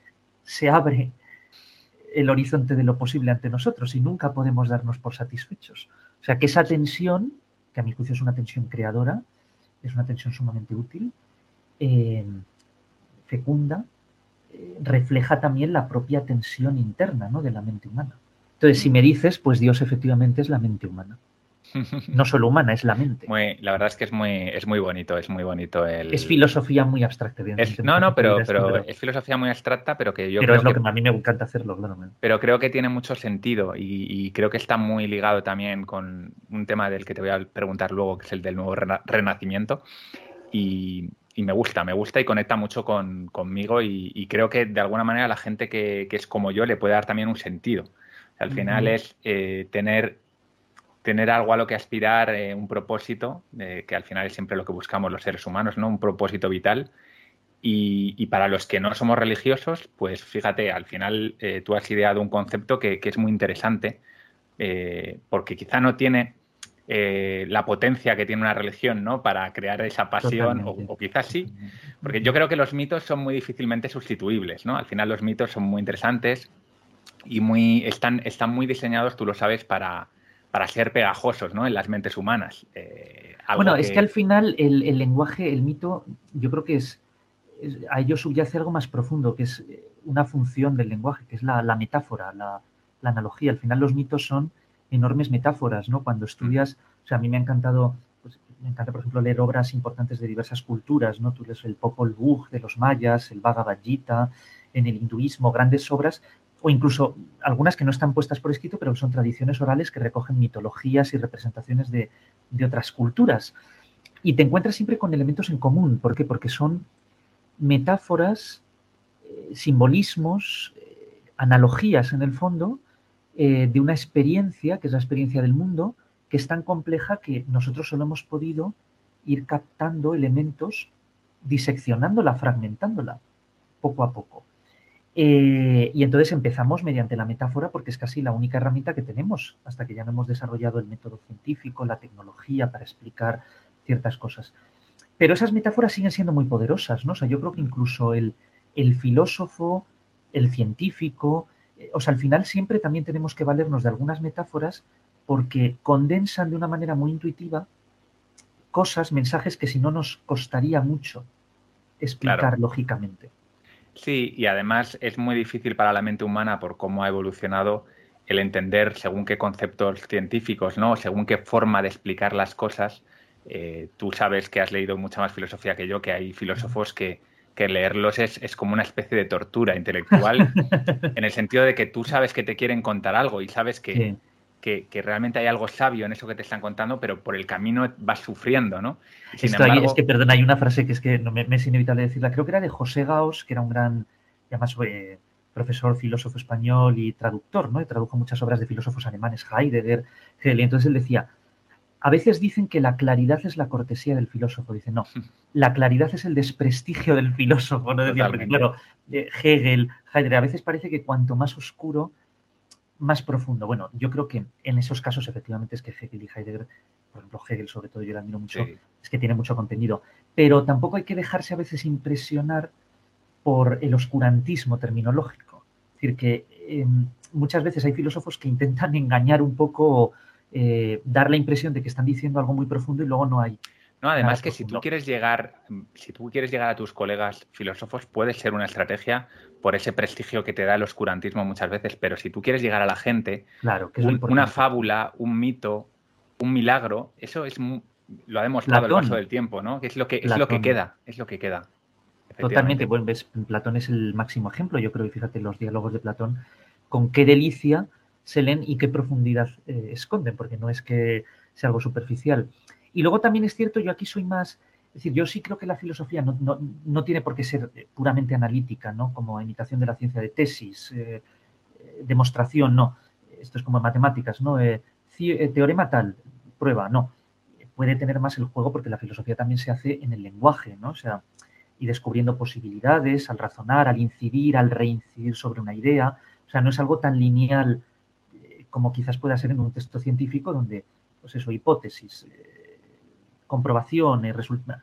se abre el horizonte de lo posible ante nosotros y nunca podemos darnos por satisfechos. O sea que esa tensión, que a mi juicio es una tensión creadora, es una tensión sumamente útil, eh, fecunda, eh, refleja también la propia tensión interna ¿no? de la mente humana. Entonces, si me dices, pues Dios efectivamente es la mente humana. No solo humana, es la mente. la verdad es que es muy, es muy bonito, es muy bonito el... Es filosofía muy abstracta, No, no, pero, pero es filosofía muy abstracta, pero que yo pero es lo que, a mí me encanta hacerlo, claro. Pero creo que tiene mucho sentido y, creo que está muy ligado también con un tema del que te voy a preguntar luego, que es el del nuevo renacimiento. Y, y me gusta, me gusta y conecta mucho conmigo y, creo que de alguna manera la gente que, es como yo le puede dar también un sentido. Al final es eh, tener, tener algo a lo que aspirar, eh, un propósito, que al final es siempre lo que buscamos los seres humanos, ¿no? Un propósito vital. Y, para los que no somos religiosos, pues fíjate, al final eh, tú has ideado un concepto que, que es muy interesante, porque quizá no tiene eh, la potencia que tiene una religión, ¿no? Para crear esa pasión, o, quizás sí, porque yo creo que los mitos son muy difícilmente sustituibles, ¿no? Al final los mitos son muy interesantes y muy, están, están muy diseñados, tú lo sabes, para, para ser pegajosos, ¿no? En las mentes humanas. Eh, bueno, es que al final el, lenguaje, el mito, yo creo que es, a ello subyace algo más profundo, que es una función del lenguaje, que es la, metáfora, la, la analogía. Al final los mitos son enormes metáforas, ¿no? Cuando estudias, o sea, a mí me ha encantado, pues, me encanta, por ejemplo, leer obras importantes de diversas culturas, ¿no? Tú lees el Popol Vuh de los mayas, el Bhagavad Gita, en el hinduismo, grandes obras, o incluso algunas que no están puestas por escrito, pero son tradiciones orales que recogen mitologías y representaciones de, otras culturas. Y te encuentras siempre con elementos en común. ¿Por qué? Porque son metáforas, eh, simbolismos, eh, analogías en el fondo, eh, de una experiencia, que es la experiencia del mundo, que es tan compleja que nosotros solo hemos podido ir captando elementos, diseccionándola, fragmentándola, poco a poco. Eh, y entonces empezamos mediante la metáfora porque es casi la única herramienta que tenemos, hasta que ya no hemos desarrollado el método científico, la tecnología para explicar ciertas cosas. Pero esas metáforas siguen siendo muy poderosas, ¿no? O sea, yo creo que incluso el, el filósofo, el científico, eh, o sea, al final siempre también tenemos que valernos de algunas metáforas porque condensan de una manera muy intuitiva cosas, mensajes que si no nos costaría mucho explicar lógicamente. Sí, y además es muy difícil para la mente humana por cómo ha evolucionado el entender según qué conceptos científicos, ¿no? Según qué forma de explicar las cosas. Eh, tú sabes que has leído mucha más filosofía que yo, que hay filósofos que, leerlos es, como una especie de tortura intelectual, en el sentido de que tú sabes que te quieren contar algo y sabes que, que, realmente hay algo sabio en eso que te están contando, pero por el camino vas sufriendo, ¿no? es que, perdón, hay una frase que es que no me, es inevitable decirla, creo que era de José Gauss, que era un gran, además fue profesor, filósofo español y traductor, ¿no? Y tradujo muchas obras de filósofos alemanes, Heidegger, Hegel, y entonces él decía, a veces dicen que la claridad es la cortesía del filósofo. Dice, no, la claridad es el desprestigio del filósofo. ¿no? Decía, porque, claro, eh, Hegel, Heidegger, a veces parece que cuanto más oscuro, más profundo. Bueno, yo creo que en esos casos efectivamente es que Hegel y Heidegger, por ejemplo Hegel sobre todo, yo lo admiro mucho, es que tiene mucho contenido. Pero tampoco hay que dejarse a veces impresionar por el oscurantismo terminológico. Es decir, que em, muchas veces hay filósofos que intentan engañar un poco, eh, dar la impresión de que están diciendo algo muy profundo y luego no hay no, además que si tú quieres llegar, si tú quieres llegar a tus colegas filósofos, puede ser una estrategia por ese prestigio que te da el oscurantismo muchas veces, pero si tú quieres llegar a la gente, claro, que una fábula, un mito, un milagro, eso es lo ha demostrado el paso del tiempo, ¿no? Que es lo que es lo que queda, es lo que queda. Totalmente, bueno, ves, Platón es el máximo ejemplo, yo creo, y fíjate los diálogos de Platón, con qué delicia se leen y qué profundidad eh, esconden, porque no es que sea algo superficial. Y luego también es cierto, yo aquí soy más, es decir, yo sí creo que la filosofía no, tiene por qué ser puramente analítica, ¿no? Como imitación de la ciencia de tesis, eh, eh, demostración, no. Esto es como matemáticas, ¿no? Eh, teorema tal, prueba, no. Puede tener más el juego porque la filosofía también se hace en el lenguaje, ¿no? O sea, y descubriendo posibilidades al razonar, al incidir, al reincidir sobre una idea. O sea, no es algo tan lineal como quizás pueda ser en un texto científico donde, pues eso, hipótesis, comprobación, resulta,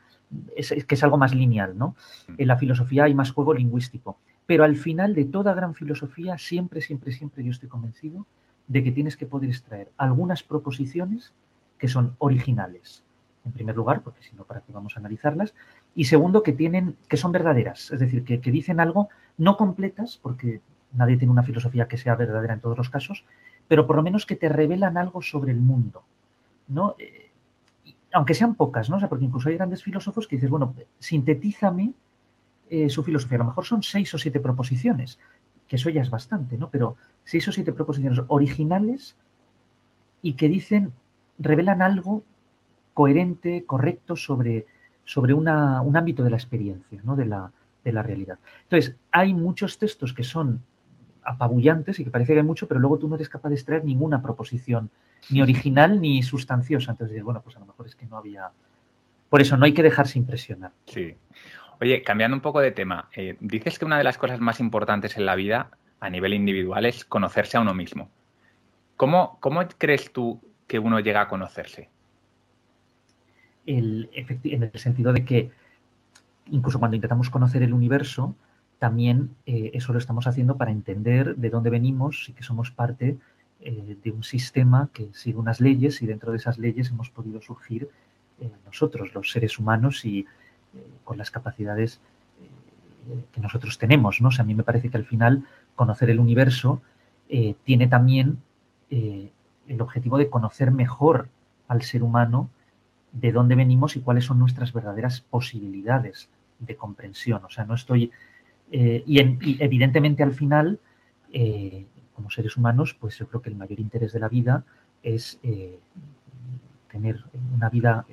es, que es algo más lineal, ¿no? Mm. En la filosofía hay más juego lingüístico. Pero al final de toda gran filosofía, siempre, siempre, siempre yo estoy convencido de que tienes que poder extraer algunas proposiciones que son originales. En primer lugar, porque si no, ¿para qué vamos a analizarlas? Y segundo, que, tienen, que son verdaderas, es decir, que, que dicen algo no completas, porque nadie tiene una filosofía que sea verdadera en todos los casos, pero por lo menos que te revelan algo sobre el mundo. ¿no? Eh, aunque sean pocas, ¿no? O sea, porque incluso hay grandes filósofos que dices, bueno, sintetízame eh, su filosofía. A lo mejor son seis o siete proposiciones, que eso ya es bastante, ¿no? Pero seis o siete proposiciones originales y que dicen, revelan algo coherente, correcto sobre, sobre un ámbito de la experiencia, ¿no? De la, de la realidad. Entonces, hay muchos textos que son apabullantes y que parece que hay mucho, pero luego tú no eres capaz de extraer ninguna proposición, ni original ni sustanciosa. Entonces, bueno, pues a lo mejor es que no había. Por eso no hay que dejarse impresionar. Sí. Oye, cambiando un poco de tema, eh, dices que una de las cosas más importantes en la vida a nivel individual es conocerse a uno mismo. ¿Cómo, cómo crees tú que uno llega a conocerse? El, en el sentido de que incluso cuando intentamos conocer el universo, también eh, eso lo estamos haciendo para entender de dónde venimos y que somos parte eh, de un sistema que sigue unas leyes y dentro de esas leyes hemos podido surgir eh, nosotros, los seres humanos y con las capacidades que nosotros tenemos. ¿no? a mí me parece que al final conocer el universo tiene también el objetivo de conocer mejor al ser humano de dónde venimos y cuáles son nuestras verdaderas posibilidades de comprensión. O sea, no estoy eh, y, evidentemente al final, eh, como seres humanos, pues yo creo que el mayor interés de la vida es eh, tener una vida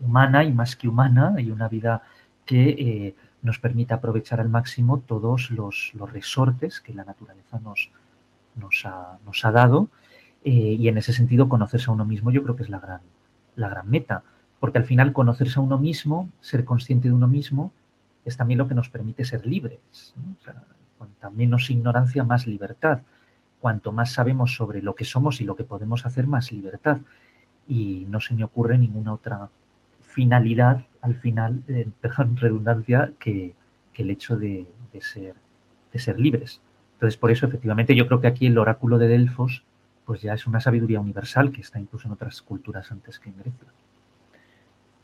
humana y más que humana y una vida que nos permita aprovechar al máximo todos los, resortes que la naturaleza nos, nos, ha, nos ha dado. Y en ese sentido conocerse a uno mismo yo creo que es la gran, la gran meta, porque al final conocerse a uno mismo, ser consciente de uno mismo, es también lo que nos permite ser libres. cuanta menos ignorancia, más libertad. Cuanto más sabemos sobre lo que somos y lo que podemos hacer, más libertad. Y no se me ocurre ninguna otra finalidad al final, eh, perdón, redundancia, que, el hecho de, ser, de ser libres. Entonces, por eso, efectivamente, yo creo que aquí el oráculo de Delfos pues ya es una sabiduría universal que está incluso en otras culturas antes que en Grecia.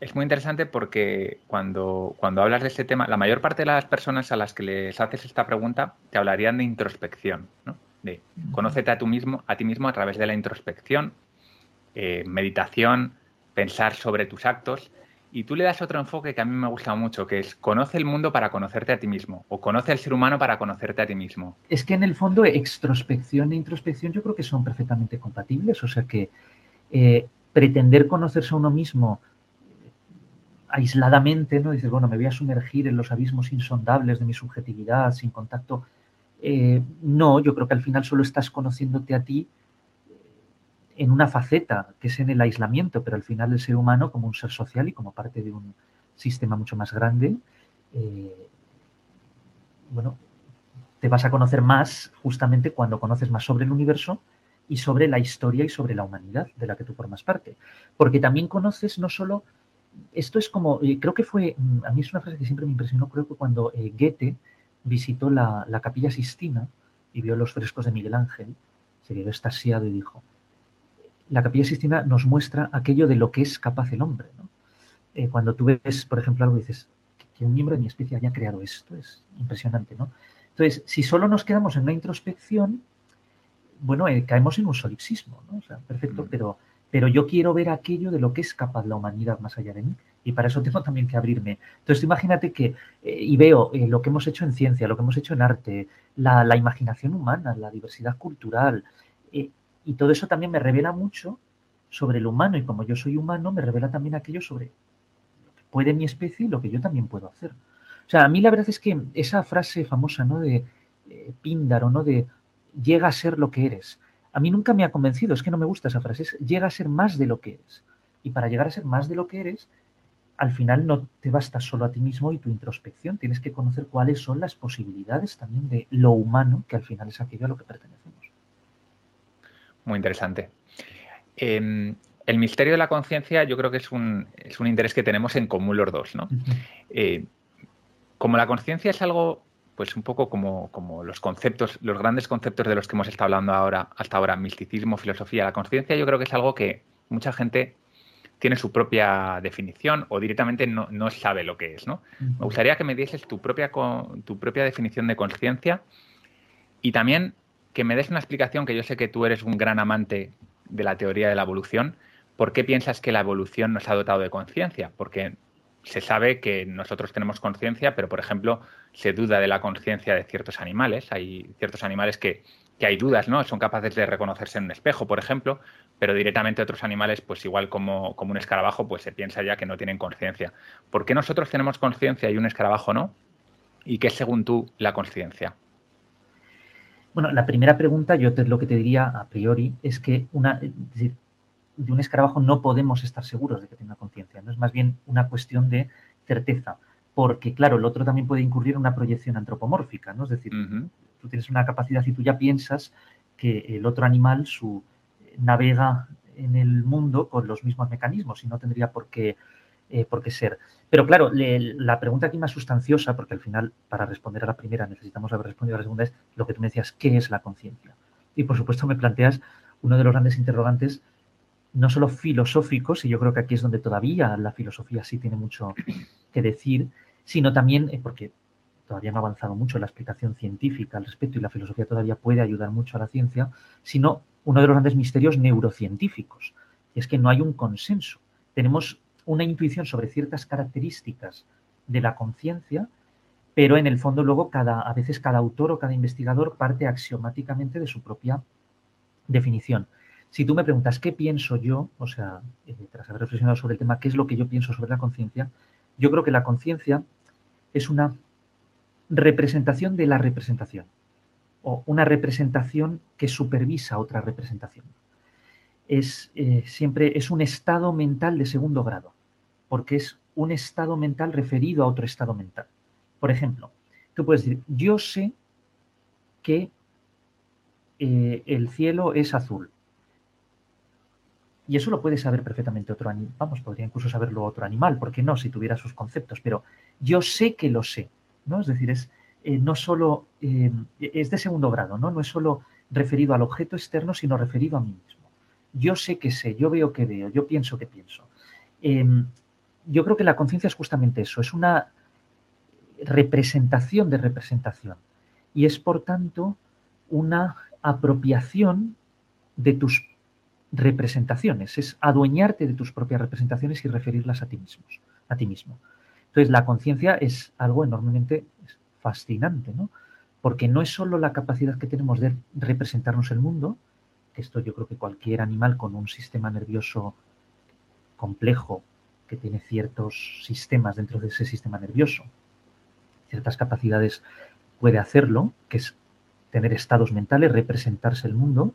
Es muy interesante porque cuando, cuando hablas de este tema, la mayor parte de las personas a las que les haces esta pregunta te hablarían de introspección, ¿no? De conócete a, tú mismo, a ti mismo a través de la introspección, eh, meditación, pensar sobre tus actos. Y tú le das otro enfoque que a mí me gusta mucho, que es conoce el mundo para conocerte a ti mismo, o conoce al ser humano para conocerte a ti mismo. Es que en el fondo extrospección e introspección yo creo que son perfectamente compatibles, o sea que eh, pretender conocerse a uno mismo aisladamente, ¿no? Dices, bueno, me voy a sumergir en los abismos insondables de mi subjetividad, sin contacto. Eh, no, yo creo que al final solo estás conociéndote a ti en una faceta, que es en el aislamiento, pero al final el ser humano como un ser social y como parte de un sistema mucho más grande, eh, bueno, te vas a conocer más justamente cuando conoces más sobre el universo y sobre la historia y sobre la humanidad de la que tú formas parte. Porque también conoces no solo esto es como, eh, creo que fue, mm, a mí es una frase que siempre me impresionó, creo que cuando eh, Goethe visitó la, capilla Sistina y vio los frescos de Miguel Ángel, se quedó estasiado y dijo, la capilla Sistina nos muestra aquello de lo que es capaz el hombre. Eh, cuando tú ves, por ejemplo, algo y dices, que un miembro de mi especie haya creado esto, es impresionante, ¿no? Entonces, si solo nos quedamos en una introspección, bueno, caemos en un solipsismo, ¿no? O sea, perfecto, mm. pero pero yo quiero ver aquello de lo que es capaz la humanidad más allá de mí. Y para eso tengo también que abrirme. Entonces, imagínate que, eh, y veo eh, lo que hemos hecho en ciencia, lo que hemos hecho en arte, la, imaginación humana, la diversidad cultural, eh, y todo eso también me revela mucho sobre el humano. Y como yo soy humano, me revela también aquello sobre lo que puede mi especie y lo que yo también puedo hacer. O sea, a mí la verdad es que esa frase famosa, ¿no? De Píndaro, ¿no? De llega a ser lo que eres a mí nunca me ha convencido, es que no me gusta esa frase, es llega a ser más de lo que eres. Y para llegar a ser más de lo que eres, al final no te basta solo a ti mismo y tu introspección, tienes que conocer cuáles son las posibilidades también de lo humano, que al final es aquello a lo que pertenecemos. Muy interesante. Em, el misterio de la conciencia yo creo que es un, es un, interés que tenemos en común los dos, ¿no? Eh, como la conciencia es algo pues un poco como, como, los conceptos, los grandes conceptos de los que hemos estado hablando ahora, hasta ahora, misticismo, filosofía, la conciencia, yo creo que es algo que mucha gente tiene su propia definición o directamente no, sabe lo que es, ¿no? Me gustaría que me dieses tu propia, tu propia definición de conciencia y también que me des una explicación, que yo sé que tú eres un gran amante de la teoría de la evolución, ¿por qué piensas que la evolución nos ha dotado de conciencia? Porque se sabe que nosotros tenemos conciencia, pero por ejemplo se duda de la conciencia de ciertos animales. Hay ciertos animales que, hay dudas, ¿no? Son capaces de reconocerse en un espejo, por ejemplo, pero directamente otros animales, pues igual como, como un escarabajo, pues se piensa ya que no tienen conciencia. ¿Por qué nosotros tenemos conciencia y un escarabajo no? ¿Y qué es según tú la conciencia? Bueno, la primera pregunta, yo te, lo que te diría a priori es que una, de un escarabajo no podemos estar seguros de que tenga conciencia, no es más bien una cuestión de certeza, porque claro, el otro también puede incurrir en una proyección antropomórfica, ¿no? Es decir, tú tienes una capacidad y tú ya piensas que el otro animal su, navega en el mundo con los mismos mecanismos y no tendría por qué, eh, por qué ser. Pero claro, la pregunta aquí más sustanciosa, porque al final para responder a la primera necesitamos haber respondido a la segunda, es lo que tú me decías, ¿qué es la conciencia? Y por supuesto me planteas uno de los grandes interrogantes no solo filosóficos, y yo creo que aquí es donde todavía la filosofía sí tiene mucho que decir, sino también, eh, porque todavía no ha avanzado mucho la explicación científica al respecto y la filosofía todavía puede ayudar mucho a la ciencia, sino uno de los grandes misterios neurocientíficos, y es que no hay un consenso. Tenemos una intuición sobre ciertas características de la conciencia, pero en el fondo luego cada, a veces cada autor o cada investigador parte axiomáticamente de su propia definición. Si tú me preguntas qué pienso yo, o sea, eh, tras haber reflexionado sobre el tema, qué es lo que yo pienso sobre la conciencia, yo creo que la conciencia es una representación de la representación o una representación que supervisa otra representación. Es eh, siempre es un estado mental de segundo grado, porque es un estado mental referido a otro estado mental. Por ejemplo, tú puedes decir, yo sé que eh, el cielo es azul. Y eso lo puede saber perfectamente otro animal. Vamos, podría incluso saberlo otro animal, ¿por qué no? Si tuviera sus conceptos. Pero yo sé que lo sé, ¿no? Es decir, es eh, no solo, eh, es de segundo grado, ¿no? No es solo referido al objeto externo, sino referido a mí mismo. Yo sé que sé, yo veo que veo, yo pienso que pienso. Em, yo creo que la conciencia es justamente eso, es una representación de representación y es por tanto una apropiación de tus representaciones, es adueñarte de tus propias representaciones y referirlas a ti, mismos, a ti mismo. Entonces, la conciencia es algo enormemente fascinante, ¿no? Porque no es solo la capacidad que tenemos de representarnos el mundo, que esto yo creo que cualquier animal con un sistema nervioso complejo, que tiene ciertos sistemas dentro de ese sistema nervioso, ciertas capacidades, puede hacerlo, que es tener estados mentales, representarse el mundo,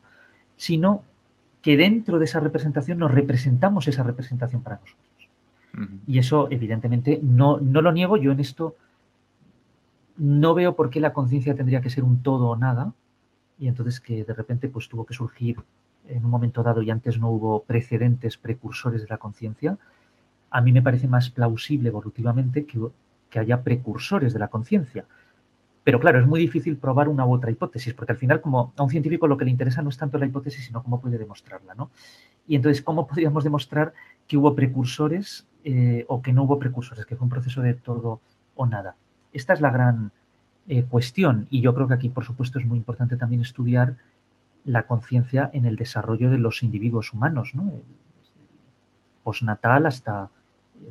sino que dentro de esa representación nos representamos esa representación para nosotros. Y eso, evidentemente, no, no lo niego. Yo en esto no veo por qué la conciencia tendría que ser un todo o nada. Y entonces que de repente pues tuvo que surgir en un momento dado y antes no hubo precedentes, precursores de la conciencia. A mí me parece más plausible evolutivamente que, que haya precursores de la conciencia. Pero claro, es muy difícil probar una u otra hipótesis, porque al final, como a un científico lo que le interesa no es tanto la hipótesis, sino cómo puede demostrarla, ¿no? Y entonces, ¿cómo podríamos demostrar que hubo precursores eh, o que no hubo precursores, que fue un proceso de todo o nada? Esta es la gran eh, cuestión, y yo creo que aquí, por supuesto, es muy importante también estudiar la conciencia en el desarrollo de los individuos humanos, ¿no? Postnatal hasta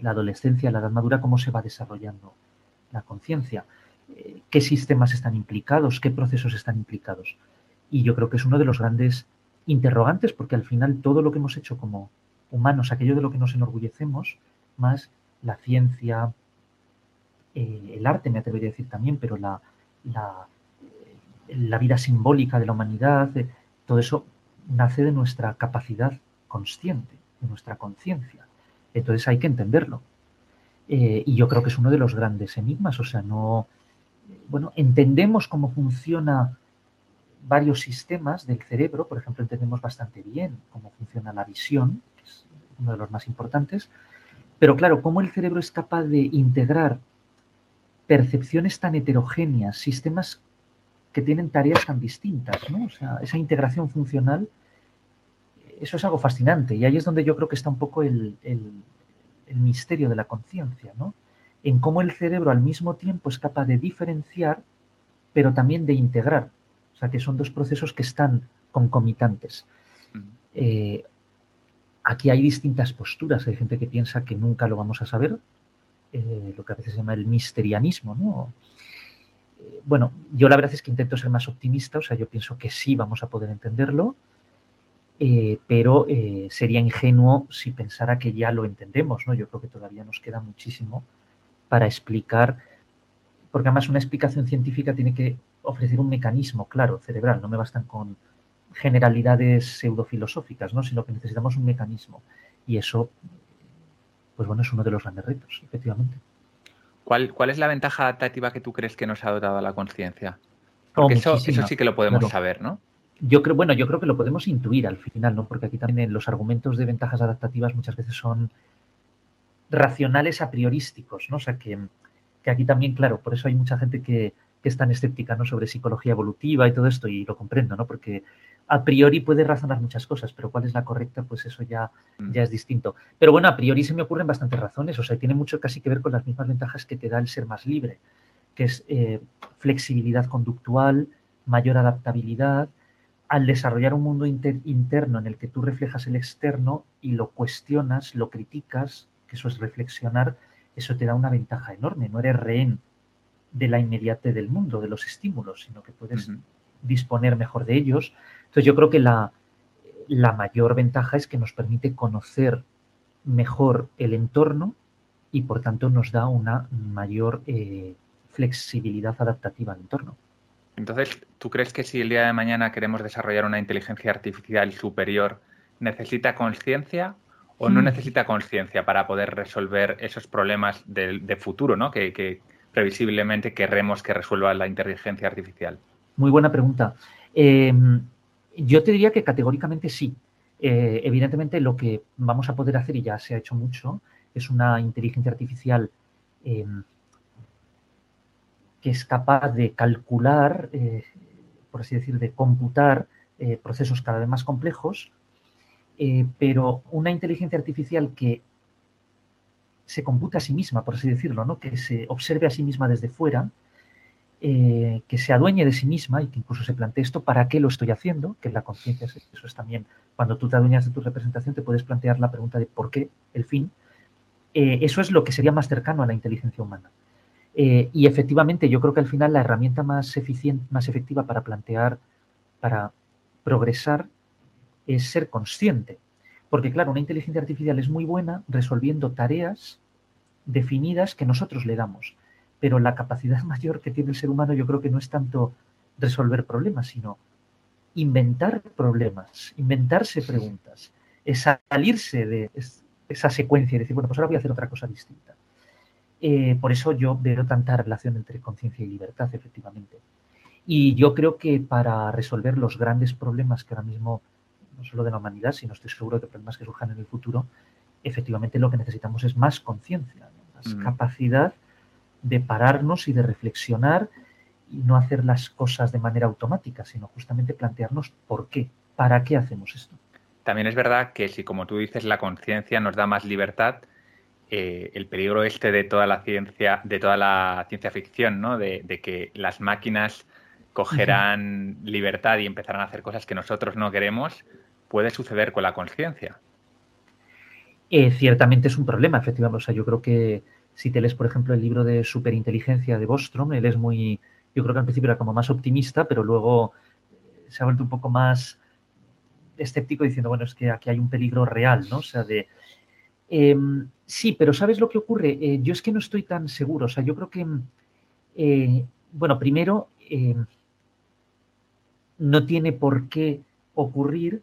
la adolescencia, la edad madura, cómo se va desarrollando la conciencia qué sistemas están implicados, qué procesos están implicados. Y yo creo que es uno de los grandes interrogantes, porque al final todo lo que hemos hecho como humanos, aquello de lo que nos enorgullecemos, más la ciencia, eh, el arte, me atrevería a decir también, pero la, la, la vida simbólica de la humanidad, todo eso nace de nuestra capacidad consciente, de nuestra conciencia. Entonces hay que entenderlo. Eh, y yo creo que es uno de los grandes enigmas, o sea, no, bueno, entendemos cómo funciona varios sistemas del cerebro, por ejemplo, entendemos bastante bien cómo funciona la visión, que es uno de los más importantes, pero claro, cómo el cerebro es capaz de integrar percepciones tan heterogéneas, sistemas que tienen tareas tan distintas, ¿no? O sea, esa integración funcional, eso es algo fascinante y ahí es donde yo creo que está un poco el, el misterio de la conciencia, ¿no? En cómo el cerebro al mismo tiempo es capaz de diferenciar, pero también de integrar. O sea, que son dos procesos que están concomitantes. Eh, aquí hay distintas posturas. Hay gente que piensa que nunca lo vamos a saber, eh, lo que a veces se llama el misterianismo. ¿no? Eh, bueno, yo la verdad es que intento ser más optimista, o sea, yo pienso que sí vamos a poder entenderlo, pero sería ingenuo si pensara que ya lo entendemos, ¿no? Yo creo que todavía nos queda muchísimo para explicar, porque además una explicación científica tiene que ofrecer un mecanismo claro, cerebral, no me bastan con generalidades pseudofilosóficas, ¿no? sino que necesitamos un mecanismo. Y eso, pues bueno, es uno de los grandes retos, efectivamente. ¿Cuál, cuál es la ventaja adaptativa que tú crees que nos ha dado la conciencia? Porque oh, eso, sí que lo podemos saber, ¿no? Yo creo, bueno, yo creo que lo podemos intuir al final, ¿no? Porque aquí también los argumentos de ventajas adaptativas muchas veces son racionales a priorísticos, ¿no? O sea, que, aquí también, claro, por eso hay mucha gente que, que, es tan escéptica, ¿no? Sobre psicología evolutiva y todo esto, y lo comprendo, ¿no? Porque a priori puede razonar muchas cosas, pero cuál es la correcta, pues eso ya, mm. ya es distinto. Pero bueno, a priori se me ocurren bastantes razones, o sea, tiene mucho casi que ver con las mismas ventajas que te da el ser más libre, que es eh, flexibilidad conductual, mayor adaptabilidad, al desarrollar un mundo interno en el que tú reflejas el externo y lo cuestionas, lo criticas, eso es reflexionar, eso te da una ventaja enorme, no eres rehén de la inmediate del mundo, de los estímulos, sino que puedes disponer mejor de ellos. Entonces yo creo que la, la, mayor ventaja es que nos permite conocer mejor el entorno y por tanto nos da una mayor eh, flexibilidad adaptativa al entorno. Entonces, ¿tú crees que si el día de mañana queremos desarrollar una inteligencia artificial superior, necesita conciencia o no mm. necesita conciencia para poder resolver esos problemas de, futuro, ¿no? Que, previsiblemente querremos que resuelva la inteligencia artificial? Muy buena pregunta. Em, yo te diría que categóricamente sí. Eh, evidentemente lo que vamos a poder hacer, y ya se ha hecho mucho, es una inteligencia artificial em, que es capaz de calcular eh, por así decir, de computar eh, procesos cada vez más complejos, eh, pero una inteligencia artificial que se computa a sí misma, por así decirlo, ¿no? que se observe a sí misma desde fuera, eh, que se adueñe de sí misma y que incluso se plantee esto, ¿para qué lo estoy haciendo? Que la conciencia, eso es también, cuando tú te adueñas de tu representación, te puedes plantear la pregunta de por qué, el fin. eso es lo que sería más cercano a la inteligencia humana. y efectivamente, yo creo que al final la herramienta más eficiente, más efectiva para plantear, para progresar es ser consciente. Porque claro, una inteligencia artificial es muy buena resolviendo tareas definidas que nosotros le damos. Pero la capacidad mayor que tiene el ser humano yo creo que no es tanto resolver problemas, sino inventar problemas, inventarse preguntas, es salirse de esa secuencia y decir, bueno, pues ahora voy a hacer otra cosa distinta. Eh, por eso yo veo tanta relación entre conciencia y libertad, efectivamente. Y yo creo que para resolver los grandes problemas que ahora mismo, no solo de la humanidad, sino estoy seguro de problemas que surjan en el futuro, efectivamente lo que necesitamos es más conciencia, más mm. capacidad de pararnos y de reflexionar y no hacer las cosas de manera automática, sino justamente plantearnos por qué, para qué hacemos esto. También es verdad que si, como tú dices, la conciencia nos da más libertad, eh, el peligro este de toda la ciencia, de toda la ciencia ficción, ¿no? de que las máquinas cogerán libertad y empezarán a hacer cosas que nosotros no queremos, puede suceder con la conciencia. Eh, ciertamente es un problema, efectivamente. O sea, yo creo que si te lees, por ejemplo, el libro de Superinteligencia de Bostrom, él es muy, yo creo que al principio era como más optimista, pero luego eh, se ha vuelto un poco más escéptico diciendo, bueno, es que aquí hay un peligro real, ¿no? O sea, de... Em, sí, pero ¿sabes lo que ocurre? Eh, yo es que no estoy tan seguro. O sea, yo creo que, bueno, primero, em, no tiene por qué ocurrir,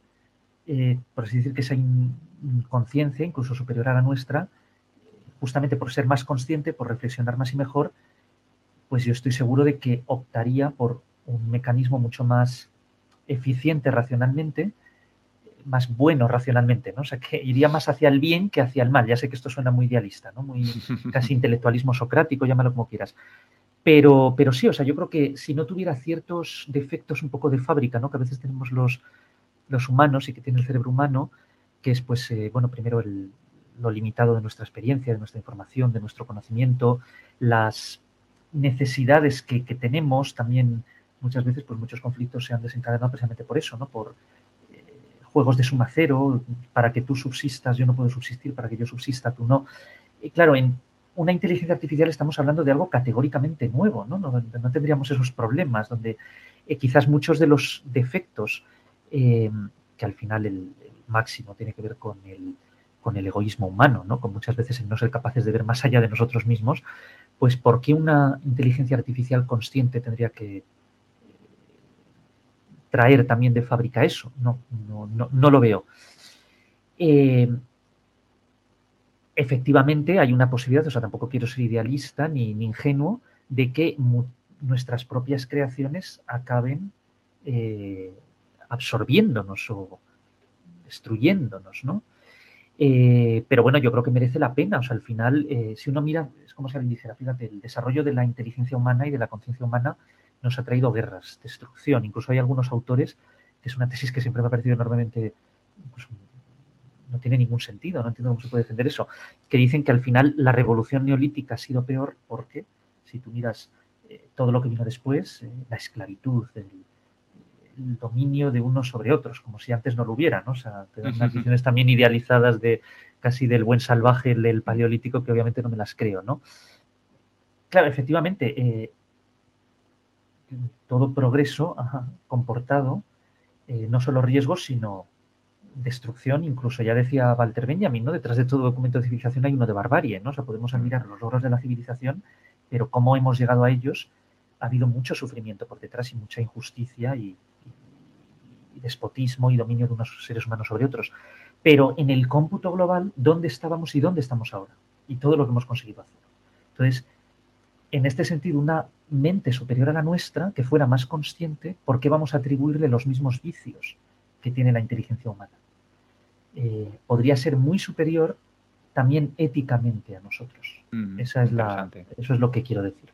eh, por así decir, que esa conciencia, incluso superior a la nuestra, justamente por ser más consciente, por reflexionar más y mejor, pues yo estoy seguro de que optaría por un mecanismo mucho más eficiente racionalmente, más bueno racionalmente, ¿no? O sea, que iría más hacia el bien que hacia el mal. Ya sé que esto suena muy idealista, ¿no? Muy casi intelectualismo socrático, llámalo como quieras. Pero, pero sí, o sea, yo creo que si no tuviera ciertos defectos un poco de fábrica, ¿no? Que a veces tenemos los, los humanos y que tiene el cerebro humano, que es, pues, eh, bueno, primero lo limitado de nuestra experiencia, de nuestra información, de nuestro conocimiento, las necesidades que, tenemos, también muchas veces, pues muchos conflictos se han desencadenado precisamente por eso, ¿no? Por eh, juegos de suma cero, para que tú subsistas, yo no puedo subsistir, para que yo subsista, tú no. Y claro, en, una inteligencia artificial estamos hablando de algo categóricamente nuevo, ¿no? No, no tendríamos esos problemas, donde eh, quizás muchos de los defectos, eh, que al final el, máximo tiene que ver con el, con el egoísmo humano, ¿no? Con muchas veces el no ser capaces de ver más allá de nosotros mismos, pues ¿por qué una inteligencia artificial consciente tendría que eh, traer también de fábrica eso? No, no, no, lo veo efectivamente hay una posibilidad, o sea, tampoco quiero ser idealista ni, ingenuo, de que nuestras propias creaciones acaben eh, absorbiéndonos o destruyéndonos, ¿no? Eh, pero bueno, yo creo que merece la pena. O sea, al final, eh, si uno mira, es como si alguien dijera, fíjate, el desarrollo de la inteligencia humana y de la conciencia humana nos ha traído guerras, destrucción. Incluso hay algunos autores, que es una tesis que siempre me ha parecido enormemente pues, no tiene ningún sentido, no entiendo cómo se puede defender eso, que dicen que al final la revolución neolítica ha sido peor porque si tú miras eh, todo lo que vino después, la esclavitud, el, dominio de unos sobre otros, como si antes no lo hubiera, ¿no? O sea, unas visiones también idealizadas de casi del buen salvaje del paleolítico que obviamente no me las creo, ¿no? Claro, efectivamente, eh, todo progreso ha comportado no solo riesgos, sino destrucción, incluso ya decía Walter Benjamin, ¿no? Detrás de todo documento de civilización hay uno de barbarie, ¿no? O sea, podemos admirar los logros de la civilización, pero cómo hemos llegado a ellos, ha habido mucho sufrimiento por detrás y mucha injusticia y, despotismo y dominio de unos seres humanos sobre otros. Pero en el cómputo global, ¿dónde estábamos y dónde estamos ahora? Y todo lo que hemos conseguido hacer. Entonces, en este sentido, una mente superior a la nuestra, que fuera más consciente, ¿por qué vamos a atribuirle los mismos vicios que tiene la inteligencia humana? Eh, podría ser muy superior también éticamente a nosotros. Esa es la, eso es lo que quiero decir.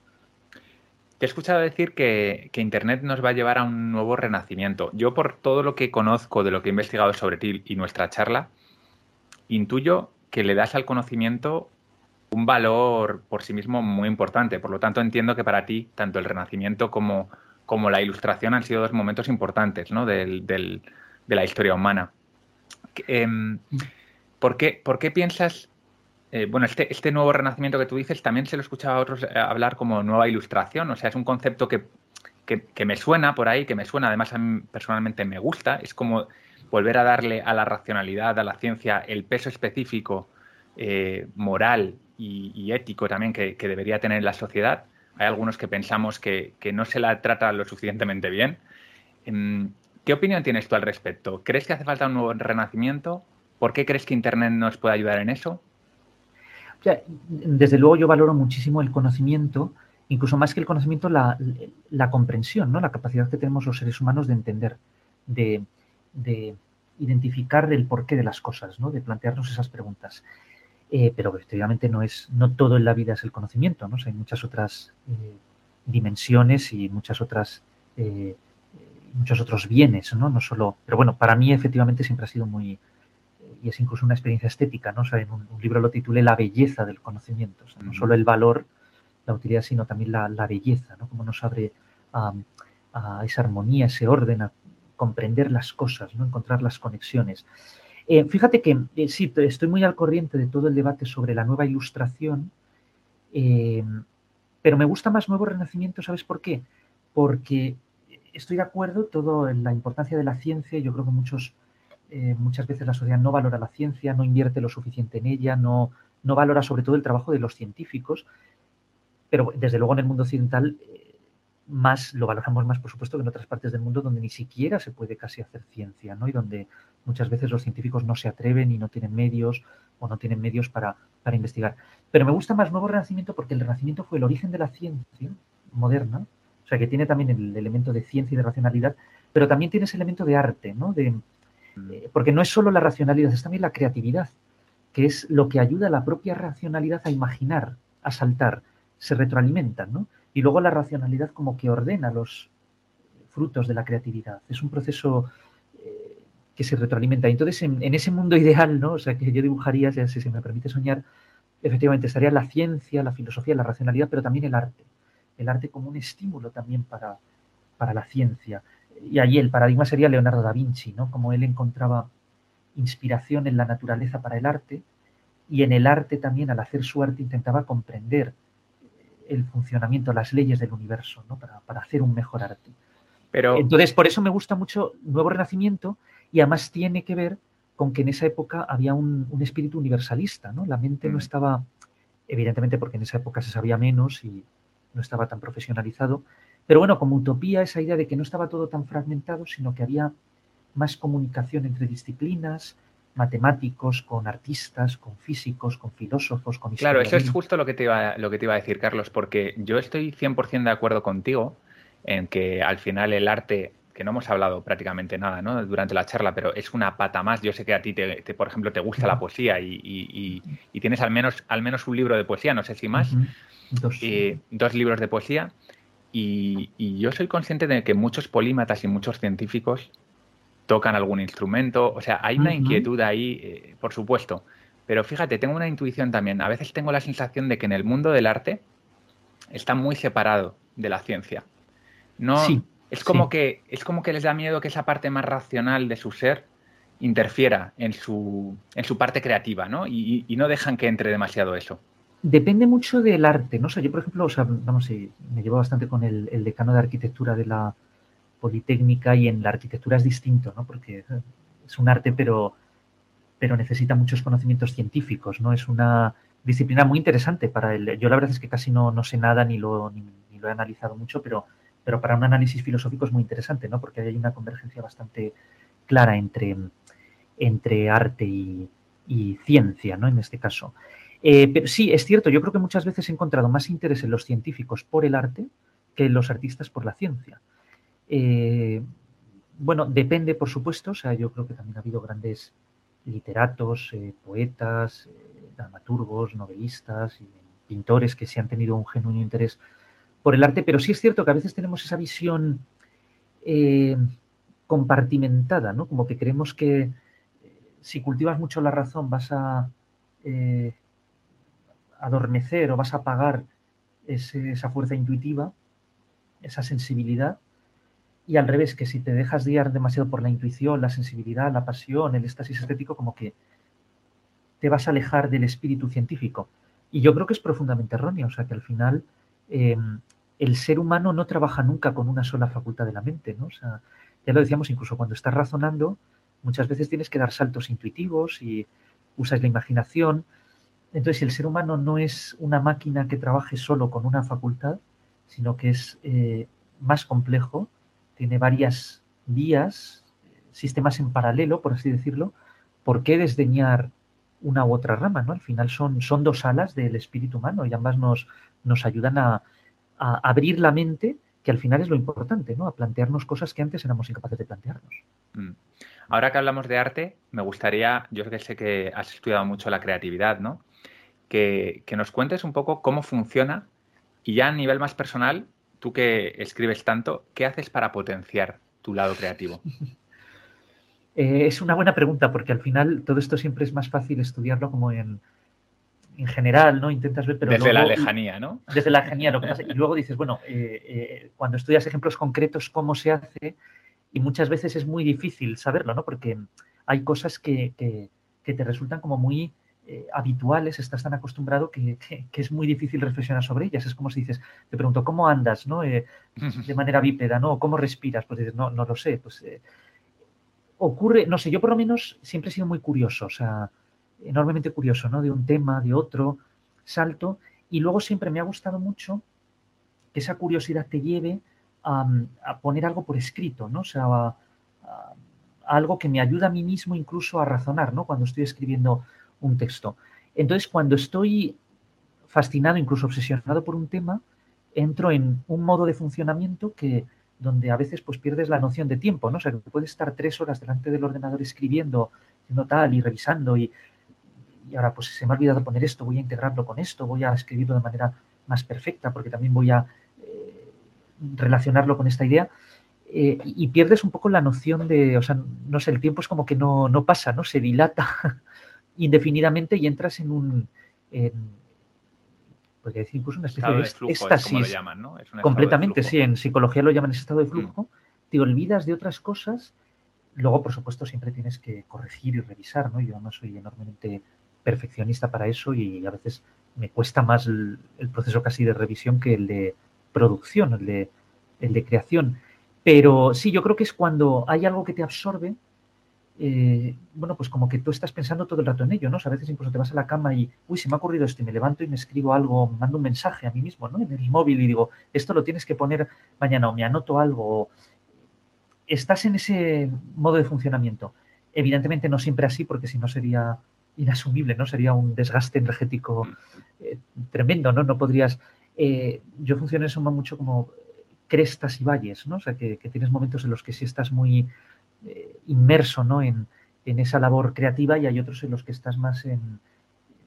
He escuchado decir que, Internet nos va a llevar a un nuevo renacimiento. Yo, por todo lo que conozco de lo que he investigado sobre ti y nuestra charla, intuyo que le das al conocimiento un valor por sí mismo muy importante. Por lo tanto, entiendo que para ti, tanto el renacimiento como, la ilustración han sido dos momentos importantes ¿no? de la historia humana. Em, ¿por, qué, ¿Por qué piensas eh, bueno, este, este, nuevo renacimiento que tú dices también se lo escuchaba a otros eh, hablar como nueva ilustración, o sea, es un concepto que, me suena por ahí, que me suena, además a mí personalmente me gusta, es como volver a darle a la racionalidad, a la ciencia, el peso específico, eh, moral y, ético también que, debería tener la sociedad. Hay algunos que pensamos que, no se la trata lo suficientemente bien. Em, ¿Qué opinión tienes tú al respecto? ¿Crees que hace falta un nuevo renacimiento? ¿Por qué crees que Internet nos puede ayudar en eso? Desde luego yo valoro muchísimo el conocimiento, incluso más que el conocimiento, la, comprensión, ¿no? la capacidad que tenemos los seres humanos de entender, de, identificar el porqué de las cosas, ¿no? de plantearnos esas preguntas. Eh, pero efectivamente no es, no todo en la vida es el conocimiento, ¿no? hay muchas otras eh, dimensiones y muchas otras eh, muchos otros bienes, ¿no? No solo. Pero bueno, para mí efectivamente siempre ha sido muy, y es incluso una experiencia estética, ¿no? en un, libro lo titulé La belleza del conocimiento, no solo el valor, la utilidad, sino también la, belleza, ¿no? Cómo nos abre a, esa armonía, ese orden, a comprender las cosas, ¿no? Encontrar las conexiones. Eh, fíjate que eh, sí, estoy muy al corriente de todo el debate sobre la nueva ilustración, eh, pero me gusta más nuevo renacimiento, ¿sabes por qué? Porque estoy de acuerdo todo en la importancia de la ciencia, yo creo que muchos eh, muchas veces la sociedad no valora la ciencia, no invierte lo suficiente en ella, no, no valora sobre todo el trabajo de los científicos, pero desde luego en el mundo occidental eh, más lo valoramos más, por supuesto, que en otras partes del mundo donde ni siquiera se puede casi hacer ciencia, ¿no? Y donde muchas veces los científicos no se atreven y no tienen medios o no tienen medios para, para investigar. Pero me gusta más Nuevo Renacimiento porque el Renacimiento fue el origen de la ciencia moderna, o sea, que tiene también el elemento de ciencia y de racionalidad, pero también tiene ese elemento de arte, ¿no? De, porque no es solo la racionalidad, es también la creatividad, que es lo que ayuda a la propia racionalidad a imaginar, a saltar, se retroalimentan, ¿no? Y luego la racionalidad como que ordena los frutos de la creatividad. Es un proceso eh, que se retroalimenta. Entonces, en, ese mundo ideal, ¿no? O sea, que yo dibujaría, si se me permite soñar, efectivamente estaría la ciencia, la filosofía, la racionalidad, pero también el arte. El arte como un estímulo también para, para la ciencia y allí el paradigma sería Leonardo da Vinci, ¿no? Como él encontraba inspiración en la naturaleza para el arte y en el arte también, al hacer su arte, intentaba comprender el funcionamiento, las leyes del universo, ¿no? Para, hacer un mejor arte. Pero... Entonces, por eso me gusta mucho Nuevo Renacimiento y además tiene que ver con que en esa época había un, espíritu universalista, ¿no? La mente no mm. estaba, evidentemente porque en esa época se sabía menos y no estaba tan profesionalizado, pero bueno, como utopía, esa idea de que no estaba todo tan fragmentado, sino que había más comunicación entre disciplinas, matemáticos, con artistas, con físicos, con filósofos, con Claro, eso es justo lo que, te iba, lo que te iba a decir, Carlos, porque yo estoy 100% de acuerdo contigo en que al final el arte, que no hemos hablado prácticamente nada ¿no? durante la charla, pero es una pata más. Yo sé que a ti, te, por ejemplo, te gusta la poesía y, tienes al menos, al menos un libro de poesía, no sé si más, dos. Eh, dos libros de poesía. Y, yo soy consciente de que muchos polímatas y muchos científicos tocan algún instrumento. O sea, hay una inquietud ahí, eh, por supuesto. Pero fíjate, tengo una intuición también. A veces tengo la sensación de que en el mundo del arte está muy separado de la ciencia. No, es como que es como que les da miedo que esa parte más racional de su ser interfiera en su, en su parte creativa, ¿no? y no dejan que entre demasiado eso depende mucho del arte, ¿no? O yo, por ejemplo, o sea, vamos, me llevo bastante con el, decano de arquitectura de la Politécnica y en la arquitectura es distinto, ¿no? Porque es un arte, pero, pero necesita muchos conocimientos científicos, ¿no? Es una disciplina muy interesante para el... Yo la verdad es que casi no, no sé nada ni lo, ni, lo he analizado mucho, pero, pero para un análisis filosófico es muy interesante, ¿no? Porque hay una convergencia bastante clara entre, entre arte y, y ciencia, ¿no? En este caso. Eh, pero sí, es cierto, yo creo que muchas veces he encontrado más interés en los científicos por el arte que en los artistas por la ciencia. Eh, bueno, depende, por supuesto, o sea, yo creo que también ha habido grandes literatos, eh, poetas, dramaturgos, novelistas pintores que sí han tenido un genuino interés por el arte, pero sí es cierto que a veces tenemos esa visión compartimentada, ¿no? Como que creemos que si cultivas mucho la razón vas a adormecer o vas a apagar esa fuerza intuitiva, esa sensibilidad, y al revés, que si te dejas guiar demasiado por la intuición, la sensibilidad, la pasión, el éxtasis estético, como que te vas a alejar del espíritu científico. Y yo creo que es profundamente erróneo, o sea que al final em, el ser humano no trabaja nunca con una sola facultad de la mente, ¿no? Ya lo decíamos, incluso cuando estás razonando, muchas veces tienes que dar saltos intuitivos y usas la imaginación. Entonces, el ser humano no es una máquina que trabaje solo con una facultad, sino que es eh, más complejo, tiene varias vías, sistemas en paralelo, por así decirlo. ¿Por qué desdeñar una u otra rama? ¿no? Al final son, son dos alas del espíritu humano y ambas nos, nos ayudan a, a abrir la mente, que al final es lo importante, ¿no? A plantearnos cosas que antes éramos incapaces de plantearnos. Mm. Ahora que hablamos de arte, me gustaría, yo que sé que has estudiado mucho la creatividad, ¿no? Que, nos cuentes un poco cómo funciona y ya a nivel más personal, tú que escribes tanto, ¿qué haces para potenciar tu lado creativo? Eh, es una buena pregunta porque al final todo esto siempre es más fácil estudiarlo como en, en general, ¿no? Intentas ver, pero Desde la lejanía, ¿no? Desde la lejanía, lo que pasa. Y luego dices, bueno, eh, eh, cuando estudias ejemplos concretos, ¿cómo se hace? Y muchas veces es muy difícil saberlo, ¿no? Porque hay cosas que, te resultan como muy eh, habituales, estás tan acostumbrado que, es muy difícil reflexionar sobre ellas. Es como si dices, te pregunto, ¿cómo andas, no? de manera bípeda, ¿no? ¿Cómo respiras? Pues dices, no, no lo sé. Pues ocurre, no sé, yo por lo menos siempre he sido muy curioso, o sea, enormemente curioso, ¿no? De un tema, de otro, salto. Y luego siempre me ha gustado mucho que esa curiosidad te lleve a, poner algo por escrito, ¿no? O sea, algo que me ayuda a mí mismo incluso a razonar, ¿no? Cuando estoy escribiendo un texto. Entonces, cuando estoy fascinado, incluso obsesionado por un tema, entro en un modo de funcionamiento que donde a veces pues pierdes la noción de tiempo, ¿no? O sea, que puedes estar tres horas delante del ordenador escribiendo, haciendo tal y revisando y, y ahora pues se me ha olvidado poner esto, voy a integrarlo con esto, voy a escribirlo de manera más perfecta porque también voy a eh, relacionarlo con esta idea. Eh, y pierdes un poco la noción de, o sea, no sé, el tiempo es como que no, no pasa, ¿no? Se dilata indefinidamente y entras en un, podría decir incluso una especie de, flujo, éxtasis. llaman, ¿no? completamente, sí, en psicología lo llaman ese estado de flujo. Mm. Te olvidas de otras cosas. Luego, por supuesto, siempre tienes que corregir y revisar, ¿no? Yo no soy enormemente perfeccionista para eso y a veces me cuesta más el, proceso casi de revisión que el de producción, el de, el de creación. Pero sí, yo creo que es cuando hay algo que te absorbe, eh, bueno, pues como que tú estás pensando todo el rato en ello, ¿no? a veces incluso te vas a la cama y, uy, se me ha ocurrido esto y me levanto y me escribo algo, mando un mensaje a mí mismo, ¿no? En el móvil y digo, esto lo tienes que poner mañana o me anoto algo. Estás en ese modo de funcionamiento. Evidentemente no siempre así, porque si no sería inasumible, ¿no? Sería un desgaste energético eh, tremendo, ¿no? No podrías... Eh, yo funciono eso mucho como crestas y valles, ¿no? O sea, que, tienes momentos en los que sí estás muy eh, inmerso, ¿no? En, esa labor creativa y hay otros en los que estás más en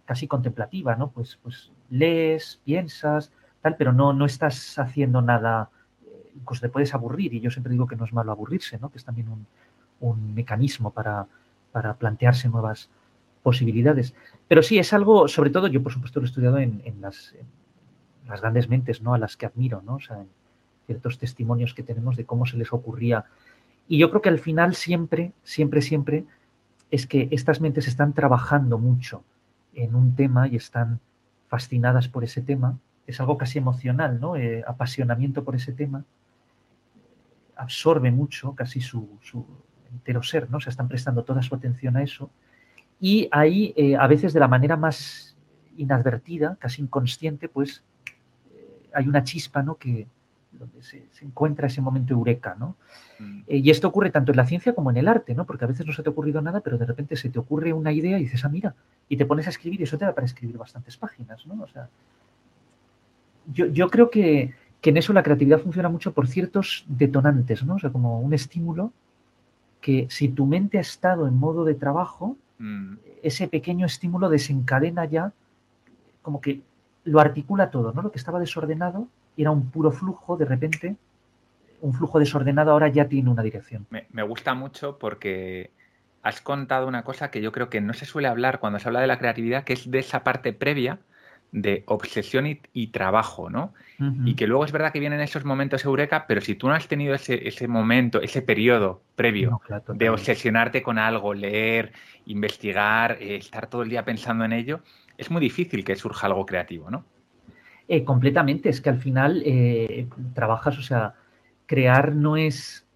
casi contemplativa, ¿no? Pues, pues lees, piensas, tal, pero no, no estás haciendo nada, incluso te puedes aburrir y yo siempre digo que no es malo aburrirse, ¿no? Que es también un, un mecanismo para, para plantearse nuevas, posibilidades. Pero sí, es algo, sobre todo, yo por supuesto lo he estudiado en, las, grandes mentes, ¿no? A las que admiro, ¿no? O sea, en ciertos testimonios que tenemos de cómo se les ocurría. Y yo creo que al final siempre, siempre, siempre es que estas mentes están trabajando mucho en un tema y están fascinadas por ese tema. Es algo casi emocional, ¿no? Eh, apasionamiento por ese tema. Absorbe mucho casi su, su entero ser, ¿no? Se están prestando toda su atención a eso y ahí, eh, a veces de la manera más inadvertida, casi inconsciente, pues eh, hay una chispa, ¿no? Que donde se, encuentra ese momento eureka, ¿no? Mm. Eh, y esto ocurre tanto en la ciencia como en el arte, ¿no? Porque a veces no se te ha ocurrido nada, pero de repente se te ocurre una idea y dices, ah, mira, y te pones a escribir y eso te da para escribir bastantes páginas, ¿no? O sea, yo, yo creo que, que en eso la creatividad funciona mucho por ciertos detonantes, ¿no? O sea, como un estímulo que si tu mente ha estado en modo de trabajo, Mm. ese pequeño estímulo desencadena ya, como que lo articula todo, ¿no? Lo que estaba desordenado era un puro flujo, de repente, un flujo desordenado ahora ya tiene una dirección. Me, gusta mucho porque has contado una cosa que yo creo que no se suele hablar cuando se habla de la creatividad, que es de esa parte previa de obsesión y, trabajo, ¿no? Y que luego es verdad que vienen esos momentos eureka, pero si tú no has tenido ese, momento, ese periodo previo de obsesionarte con algo, leer, investigar, eh, estar todo el día pensando en ello, es muy difícil que surja algo creativo, ¿no? Eh, completamente, es que al final eh, trabajas, o sea, crear no es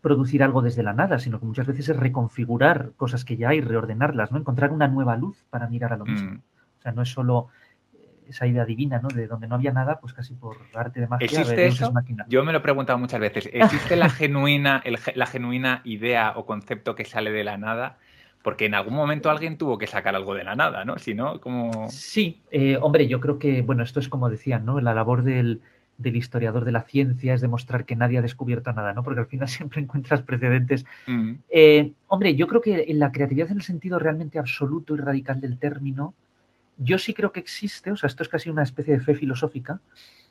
producir algo desde la nada, sino que muchas veces es reconfigurar cosas que ya hay, reordenarlas, ¿no? Encontrar una nueva luz para mirar a lo mismo. Mm. O sea, no es solo eh, esa idea divina, ¿no? De donde no había nada, pues casi por arte de magia. ¿Existe eso? Yo me lo he preguntado muchas veces. ¿Existe la genuina, la genuina idea o concepto que sale de la nada? Porque en algún momento alguien tuvo que sacar algo de la nada, ¿no? Si no, como... Sí, eh, hombre, yo creo que, bueno, esto es como decían, ¿no? La labor del, del historiador de la ciencia es demostrar que nadie ha descubierto nada, ¿no? Porque al final siempre encuentras precedentes. Mm. Eh, hombre, yo creo que en la creatividad en el sentido realmente absoluto y radical del término, yo sí creo que existe, o sea, esto es casi una especie de fe filosófica,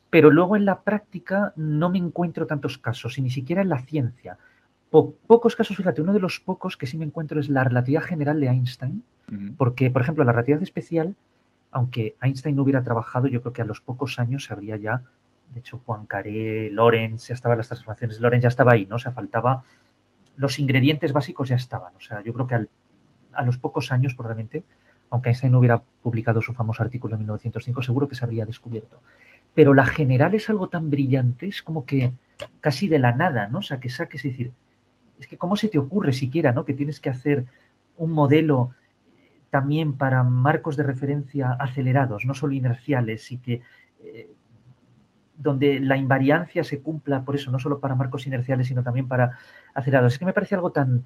pero luego en la práctica no me encuentro tantos casos, y ni siquiera en la ciencia. pocos casos, fíjate, uno de los pocos que sí me encuentro es la relatividad general de Einstein, porque, por ejemplo, la relatividad especial, aunque Einstein no hubiera trabajado, yo creo que a los pocos años se habría ya de hecho, Juan Caré, Lorenz, ya estaban las transformaciones. Lorenz ya estaba ahí, ¿no? O sea, faltaba. Los ingredientes básicos ya estaban. O sea, yo creo que a los pocos años, probablemente, aunque Einstein no hubiera publicado su famoso artículo en 1905, seguro que se habría descubierto. Pero la general es algo tan brillante, es como que casi de la nada, ¿no? O sea, que saques, es decir, es que cómo se te ocurre siquiera, ¿no? Que tienes que hacer un modelo también para marcos de referencia acelerados, no solo inerciales, y que eh, donde la invariancia se cumpla, por eso, no solo para marcos inerciales, sino también para acelerados. Es que me parece algo tan...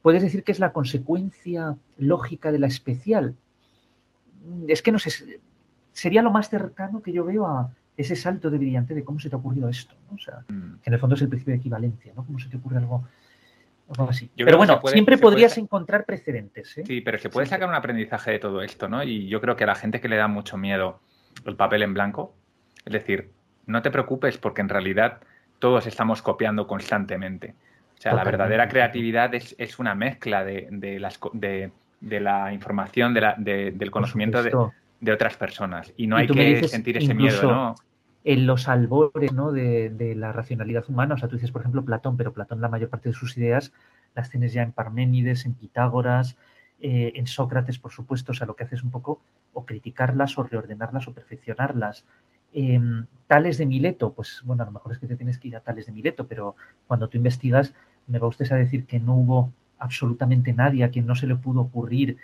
Puedes decir que es la consecuencia lógica de la especial. Es que no sé, sería lo más cercano que yo veo a ese salto de brillante de cómo se te ha ocurrido esto. O sea, mm. que en el fondo es el principio de equivalencia, ¿no? Cómo se te ocurre algo, así. pero bueno, siempre podrías encontrar precedentes. ¿eh? Sí, pero se puede sacar un aprendizaje de todo esto, ¿no? Y yo creo que a la gente que le da mucho miedo el papel en blanco, es decir, no te preocupes porque en realidad todos estamos copiando constantemente. O sea, la verdadera creatividad es, una mezcla de, las, de, la información, del conocimiento de, otras personas. Y no hay que sentir ese miedo, ¿no? En los albores ¿no? de, la racionalidad humana, o sea, tú dices, por ejemplo, Platón, pero Platón la mayor parte de sus ideas las tienes ya en Parménides, en Pitágoras, eh, en Sócrates, por supuesto, o sea, lo que haces un poco o criticarlas o reordenarlas o perfeccionarlas. Em, Tales de Mileto, pues bueno, a lo mejor es que te tienes que ir a Tales de Mileto, pero cuando tú investigas, me va usted a decir que no hubo absolutamente nadie a quien no se le pudo ocurrir.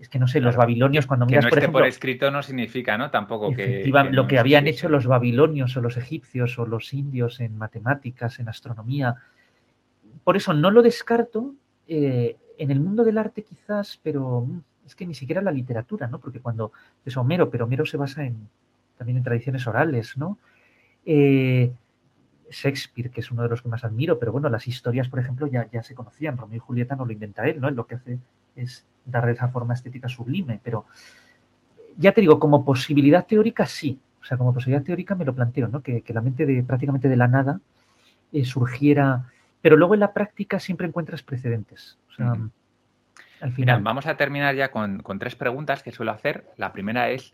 Es que no sé, los babilonios, cuando miras, por ejemplo. por escrito no significa, ¿no? Tampoco que. lo que habían hecho los babilonios o los egipcios o los indios en matemáticas, en astronomía. Por eso no lo descarto. Eh, en el mundo del arte, quizás, pero mm, es que ni siquiera la literatura, ¿no? Porque cuando es Homero, pero Homero se basa en, también en tradiciones orales, ¿no? Eh, Shakespeare, que es uno de los que más admiro, pero bueno, las historias, por ejemplo, ya, ya se conocían. Romeo y Julieta no lo inventa él, ¿no? Él lo que hace es darle esa forma estética sublime, pero ya te digo, como posibilidad teórica sí. O sea, como posibilidad teórica me lo planteo, ¿no? Que, la mente de prácticamente de la nada eh, surgiera. Pero luego en la práctica siempre encuentras precedentes. O sea, al final. vamos a terminar ya con, con tres preguntas que suelo hacer. La primera es: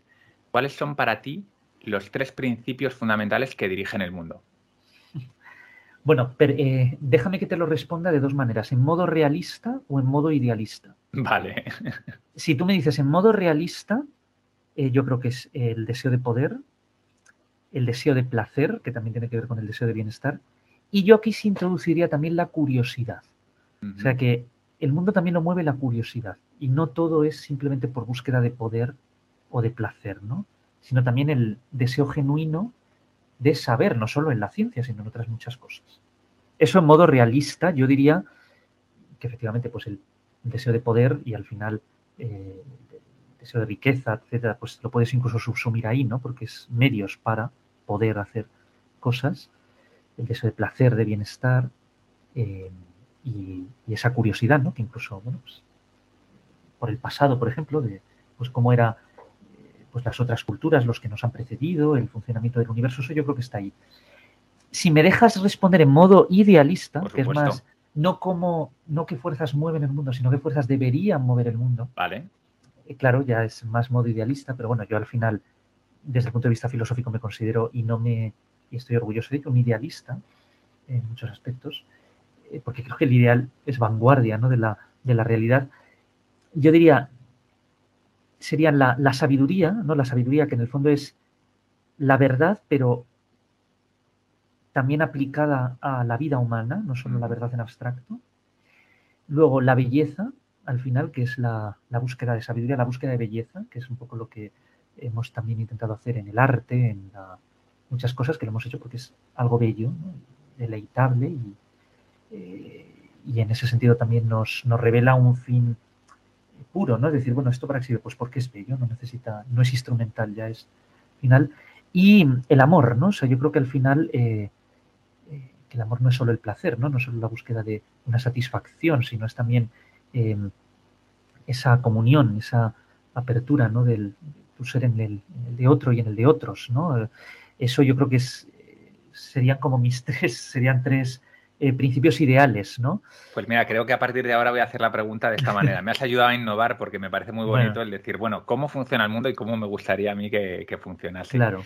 ¿cuáles son para ti los tres principios fundamentales que dirigen el mundo? Bueno, eh, déjame que te lo responda de dos maneras, en modo realista o en modo idealista. Vale. Si tú me dices en modo realista, eh, yo creo que es el deseo de poder, el deseo de placer, que también tiene que ver con el deseo de bienestar, y yo aquí se introduciría también la curiosidad. O sea que el mundo también lo mueve la curiosidad, y no todo es simplemente por búsqueda de poder o de placer, ¿no? Sino también el deseo genuino de saber, no solo en la ciencia, sino en otras muchas cosas. Eso en modo realista, yo diría que efectivamente pues el deseo de poder y al final eh, el deseo de riqueza, etcétera, pues lo puedes incluso subsumir ahí, ¿no? Porque es medios para poder hacer cosas, el deseo de placer, de bienestar eh, y, esa curiosidad, ¿no? Que incluso, bueno, pues, por el pasado, por ejemplo, de pues cómo era pues las otras culturas, los que nos han precedido, el funcionamiento del universo, eso yo creo que está ahí. Si me dejas responder en modo idealista, que es más, no como, no qué fuerzas mueven el mundo, sino qué fuerzas deberían mover el mundo. Vale. Eh, claro, ya es más modo idealista, pero bueno, yo al final, desde el punto de vista filosófico, me considero y no me, y estoy orgulloso de ello, un idealista en muchos aspectos, eh, porque creo que el ideal es vanguardia ¿no? de, la, de la realidad. Yo diría, sería la, la, sabiduría, ¿no? La sabiduría que en el fondo es la verdad, pero también aplicada a la vida humana, no solo la verdad en abstracto. Luego la belleza, al final, que es la, la, búsqueda de sabiduría, la búsqueda de belleza, que es un poco lo que hemos también intentado hacer en el arte, en muchas cosas que lo hemos hecho porque es algo bello, deleitable y, eh, y, en ese sentido también nos, nos revela un fin puro, ¿no? Es decir, bueno, esto para qué pues porque es bello, no necesita, no es instrumental, ya es final. Y el amor, ¿no? O sea, yo creo que al final eh, eh, que el amor no es solo el placer, ¿no? No es solo la búsqueda de una satisfacción, sino es también em, esa comunión, esa apertura, ¿no? Del tu ser en el, de otro y en el de otros, ¿no? Eso yo creo que es, serían como mis tres, serían tres eh, principios ideales, ¿no? Pues mira, creo que a partir de ahora voy a hacer la pregunta de esta manera. Me has ayudado a innovar porque me parece muy bonito el decir, bueno, ¿cómo funciona el mundo y cómo me gustaría a mí que, funcionase? Claro.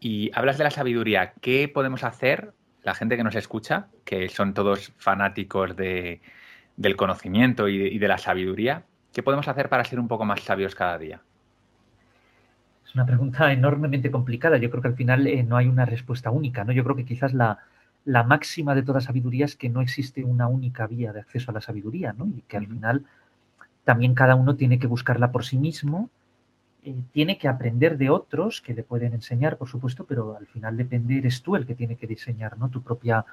Y hablas de la sabiduría. ¿Qué podemos hacer, la gente que nos escucha, que son todos fanáticos de, del conocimiento y de, la sabiduría, ¿qué podemos hacer para ser un poco más sabios cada día? Es una pregunta enormemente complicada. Yo creo que al final eh, no hay una respuesta única, ¿no? Yo creo que quizás la, la máxima de toda sabiduría es que no existe una única vía de acceso a la sabiduría, ¿no? Y que al final también cada uno tiene que buscarla por sí mismo, eh, tiene que aprender de otros que le pueden enseñar, por supuesto, pero al final depende, eres tú el que tiene que diseñar, ¿no? Tu propia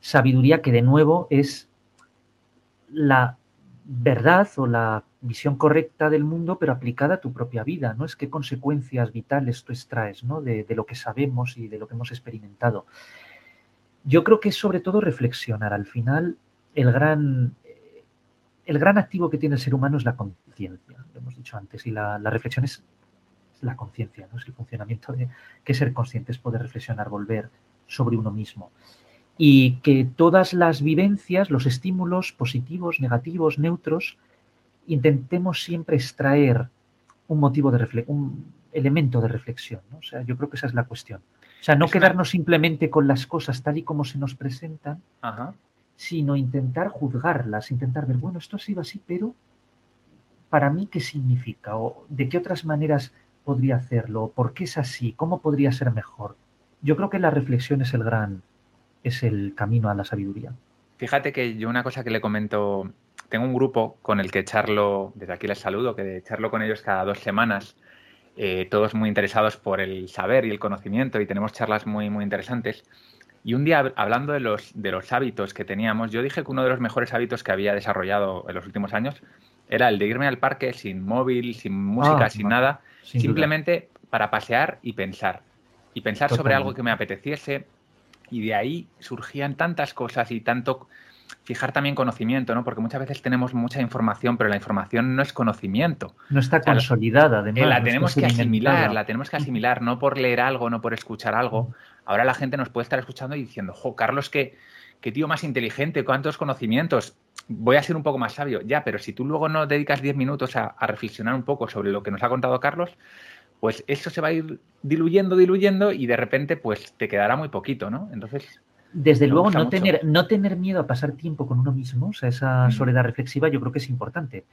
sabiduría, que de nuevo es la verdad o la visión correcta del mundo, pero aplicada a tu propia vida, ¿no? Es qué consecuencias vitales tú extraes, ¿no? De, de lo que sabemos y de lo que hemos experimentado. Yo creo que es sobre todo reflexionar. Al final, el gran, el gran activo que tiene el ser humano es la conciencia, lo hemos dicho antes, y la, reflexión es, la conciencia, ¿no? es el funcionamiento de que ser consciente es poder reflexionar, volver sobre uno mismo. Y que todas las vivencias, los estímulos positivos, negativos, neutros, intentemos siempre extraer un motivo de un elemento de reflexión. ¿no? O sea, yo creo que esa es la cuestión. O sea, no quedarnos simplemente con las cosas tal y como se nos presentan, sino intentar juzgarlas, intentar ver, bueno, esto ha sido así, pero para mí, ¿qué significa? ¿O de qué otras maneras podría hacerlo? ¿Por qué es así? ¿Cómo podría ser mejor? Yo creo que la reflexión es el gran, es el camino a la sabiduría. Fíjate que yo una cosa que le comento, tengo un grupo con el que charlo, desde aquí les saludo, que charlo con ellos cada dos semanas eh, todos muy interesados por el saber y el conocimiento y tenemos charlas muy, muy interesantes. Y un día, hablando de los, de los hábitos que teníamos, yo dije que uno de los mejores hábitos que había desarrollado en los últimos años era el de irme al parque sin móvil, sin música, ah, sin nada, simplemente para pasear y pensar. Y pensar sobre algo que me apeteciese. Y de ahí surgían tantas cosas y tanto fijar también conocimiento, ¿no? Porque muchas veces tenemos mucha información, pero la información no es conocimiento. No está consolidada, además. La tenemos que asimilar, la tenemos que asimilar, no por leer algo, no por escuchar algo. Ahora la gente nos puede estar escuchando y diciendo, jo, Carlos, qué, qué tío más inteligente, cuántos conocimientos, voy a ser un poco más sabio. Ya, pero si tú luego no dedicas 10 minutos a, a reflexionar un poco sobre lo que nos ha contado Carlos, pues eso se va a ir diluyendo, diluyendo y de repente pues te quedará muy poquito, ¿no? Entonces desde luego, no tener, no tener miedo a pasar tiempo con uno mismo, o sea, esa soledad reflexiva, yo creo que es importante.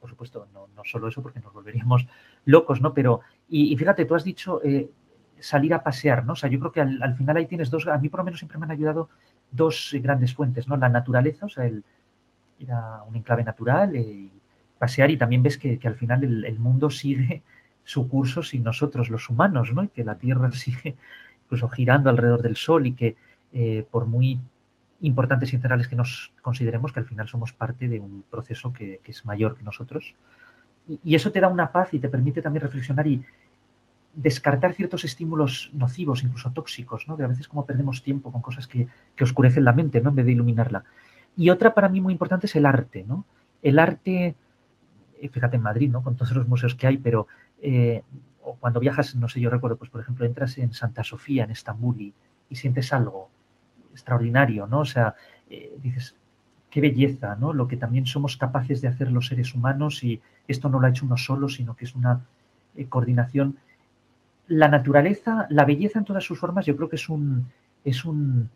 Por supuesto, no, no solo eso, porque nos volveríamos locos, ¿no? Pero, y, fíjate, tú has dicho eh, salir a pasear, ¿no? O sea, yo creo que al, final ahí tienes dos, a mí por lo menos siempre me han ayudado dos grandes fuentes, ¿no? La naturaleza, o sea, el, ir a un enclave natural, eh, pasear y también ves que, que al final el, el, mundo sigue su curso sin nosotros, los humanos, ¿no? Y que la Tierra sigue incluso girando alrededor del Sol y que eh, por muy importantes y centrales que nos consideremos, que al final somos parte de un proceso que, es mayor que nosotros. Y, eso te da una paz y te permite también reflexionar y descartar ciertos estímulos nocivos, incluso tóxicos, ¿no? De a veces como perdemos tiempo con cosas que, oscurecen la mente, ¿no? En vez de iluminarla. Y otra para mí muy importante es el arte, ¿no? El arte, eh, fíjate en Madrid, ¿no? Con todos los museos que hay, pero eh, cuando viajas, no sé, yo recuerdo, pues por ejemplo, entras en Santa Sofía, en Estambul, y, sientes algo extraordinario, ¿no? O sea, eh, dices, qué belleza, ¿no? Lo que también somos capaces de hacer los seres humanos y esto no lo ha hecho uno solo, sino que es una eh, coordinación. La naturaleza, la belleza en todas sus formas, yo creo que es un, es un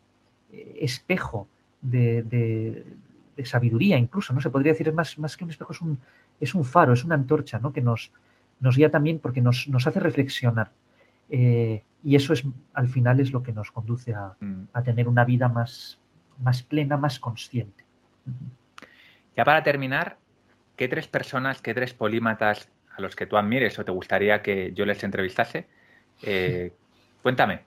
eh, espejo de, sabiduría, incluso, ¿no? Se podría decir, es más, más que un espejo, es un, es un faro, es una antorcha, ¿no? Que nos, nos guía también porque nos, hace reflexionar. Eh, y eso es, al final, es lo que nos conduce a, mm. a tener una vida más, más plena, más consciente. Ya para terminar, ¿qué tres personas, qué tres polímatas a los que tú admires o te gustaría que yo les entrevistase? Eh, cuéntame.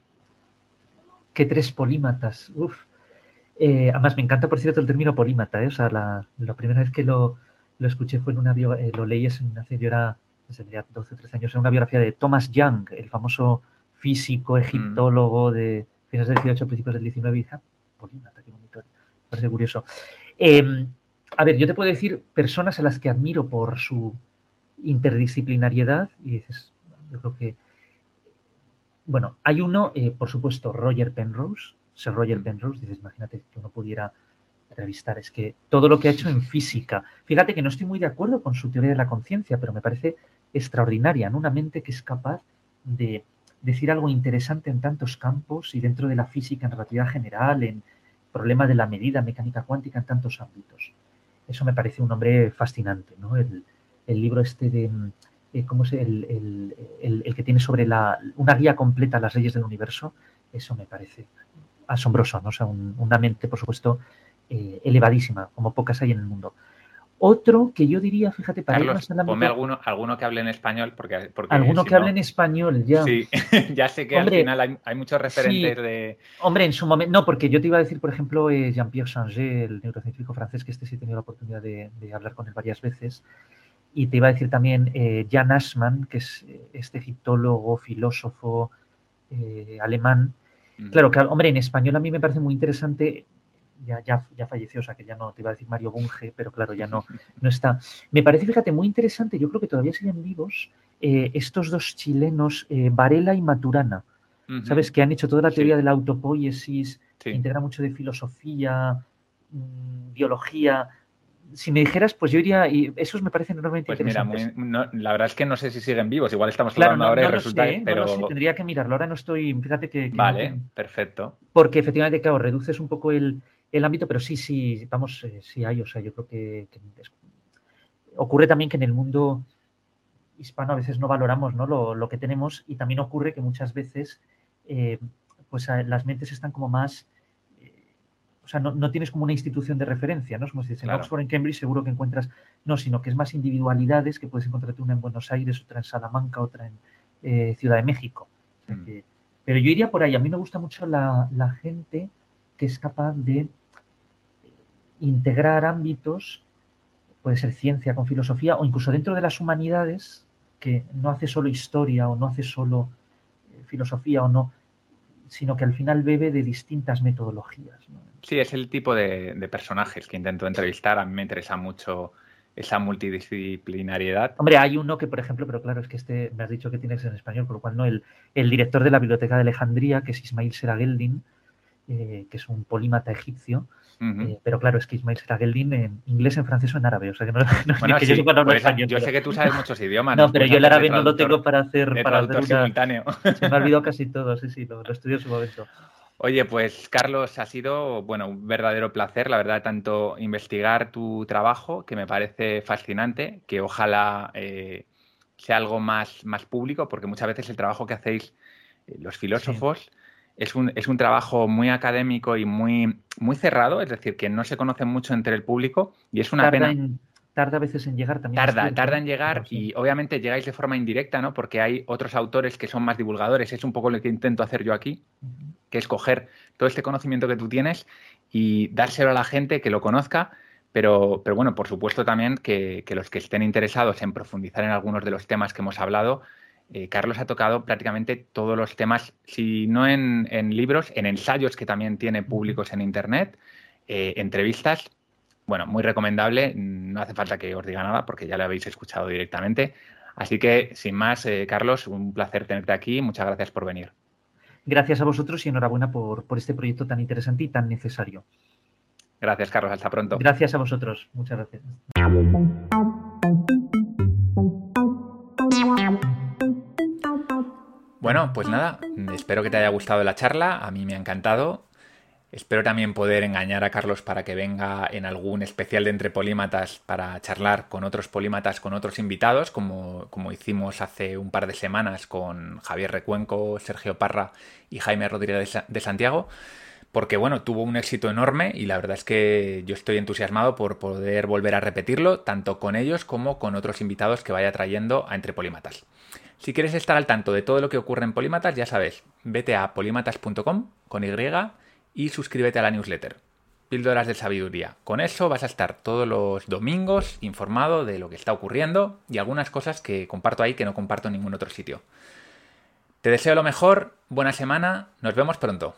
¿Qué tres polímatas? Uf. Eh, además, me encanta, por cierto, el término polímata. ¿eh? O sea, la, primera vez que lo, escuché fue en una biografía, lo leí hace, yo era, 12 o 13 años, en una biografía de Thomas Young, el famoso físico egiptólogo de finales del 18, principios del 19. Y dije, ah, parece curioso. Em, a ver, yo te puedo decir personas a las que admiro por su interdisciplinariedad y dices, yo creo que, bueno, hay uno, eh, por supuesto, Roger Penrose, Sir Roger Penrose, dices, imagínate que uno pudiera entrevistar, es que todo lo que ha hecho en física, fíjate que no estoy muy de acuerdo con su teoría de la conciencia, pero me parece extraordinaria, en una mente que es capaz de decir algo interesante en tantos campos y dentro de la física en relatividad general, en problema de la medida, mecánica cuántica, en tantos ámbitos. Eso me parece un hombre fascinante, ¿no? El, libro este de, eh, ¿cómo es? El, que tiene sobre la, una guía completa a las leyes del universo, eso me parece asombroso, ¿no? O sea, una mente, por supuesto, eh, elevadísima, como pocas hay en el mundo. Otro que yo diría, fíjate, para Carlos, ponme alguno, alguno que hable en español, porque... alguno que hable en español, ya. Sí, ya sé que al final hay, muchos referentes de... Hombre, en su momento... No, porque yo te iba a decir, por ejemplo, eh, Jean-Pierre Changé, el neurocientífico francés, que este sí he tenido la oportunidad de, hablar con él varias veces. Y te iba a decir también eh, Jan Aschmann, que es eh, este egiptólogo, filósofo alemán. Mm. Claro, que, hombre, en español a mí me parece muy interesante ya, ya, ya, falleció, o sea que ya no, te iba a decir Mario Bunge, pero claro, ya no, no está. Me parece, fíjate, muy interesante, yo creo que todavía siguen vivos eh, estos dos chilenos, eh, Varela y Maturana, ¿sabes? Que han hecho toda la teoría de la autopoiesis, integra mucho de filosofía, mm, biología. Si me dijeras, pues yo iría, y esos me parecen enormemente pues interesantes. Mira, la verdad es que no sé si siguen vivos, igual estamos hablando ahora y resulta, pero... tendría que mirarlo, ahora no estoy, fíjate que... vale, perfecto. Porque efectivamente, claro, reduces un poco el, el ámbito, pero sí, sí, vamos, eh, sí hay, o sea, yo creo que, ocurre también que en el mundo hispano a veces no valoramos ¿no? Lo, que tenemos y también ocurre que muchas veces eh, pues las mentes están como más, eh, o sea, no, tienes como una institución de referencia, ¿no? Como si dices, en Oxford, en Cambridge seguro que encuentras, no, sino que es más individualidades que puedes encontrarte una en Buenos Aires, otra en Salamanca, otra en Ciudad de México. Mm. pero yo iría por ahí, a mí me gusta mucho la, la gente que es capaz de integrar ámbitos, puede ser ciencia con filosofía o incluso dentro de las humanidades, que no hace solo historia o no hace solo eh, filosofía o no, sino que al final bebe de distintas metodologías. Sí, es el tipo de, personajes que intento entrevistar. A mí me interesa mucho esa multidisciplinariedad. Hombre, hay uno que, por ejemplo, pero claro, es que este me has dicho que tienes en español, por lo cual no, el, el director de la Biblioteca de Alejandría, que es Ismail Serageldin, eh, que es un polímata egipcio, eh, pero claro, es que Ismail Serageldin en inglés, en francés o en árabe. O sea que no, bueno, que yo, pues, yo sé que tú sabes muchos idiomas. No, pero yo el árabe no lo tengo para hacer. para hacer simultáneo. Se me ha olvidado casi todo, sí, sí, lo, estudio en su momento. Oye, pues Carlos, ha sido bueno, un verdadero placer, la verdad, tanto investigar tu trabajo, que me parece fascinante, que ojalá eh, sea algo más, más público, porque muchas veces el trabajo que hacéis eh, los filósofos es un, es un trabajo muy académico y muy, muy cerrado, es decir, que no se conoce mucho entre el público y es una pena. tarda a veces en llegar también. Tarda, tarda en llegar y obviamente llegáis de forma indirecta, ¿no? Porque hay otros autores que son más divulgadores. Es un poco lo que intento hacer yo aquí, que es coger todo este conocimiento que tú tienes y dárselo a la gente que lo conozca. Pero, pero bueno, por supuesto también que, que los que estén interesados en profundizar en algunos de los temas que hemos hablado, eh, Carlos ha tocado prácticamente todos los temas, si no en, libros, en ensayos que también tiene públicos en Internet, eh, entrevistas. Bueno, muy recomendable, no hace falta que os diga nada porque ya lo habéis escuchado directamente. Así que, sin más, eh, Carlos, un placer tenerte aquí. Muchas gracias por venir. Gracias a vosotros y enhorabuena por, por este proyecto tan interesante y tan necesario. Gracias, Carlos. Hasta pronto. Gracias a vosotros. Muchas gracias. Bueno, pues nada, espero que te haya gustado la charla, a mí me ha encantado. Espero también poder engañar a Carlos para que venga en algún especial de Entre Polímatas para charlar con otros polímatas, con otros invitados, como, como hicimos hace un par de semanas con Javier Recuenco, Sergio Parra y Jaime Rodríguez de Santiago porque bueno, tuvo un éxito enorme y la verdad es que yo estoy entusiasmado por poder volver a repetirlo, tanto con ellos como con otros invitados que vaya trayendo a Entre Polímatas. Si quieres estar al tanto de todo lo que ocurre en Polímatas, ya sabes, vete a polímatas.com con Y y suscríbete a la newsletter. Píldoras de sabiduría. Con eso vas a estar todos los domingos informado de lo que está ocurriendo y algunas cosas que comparto ahí que no comparto en ningún otro sitio. Te deseo lo mejor, buena semana, nos vemos pronto.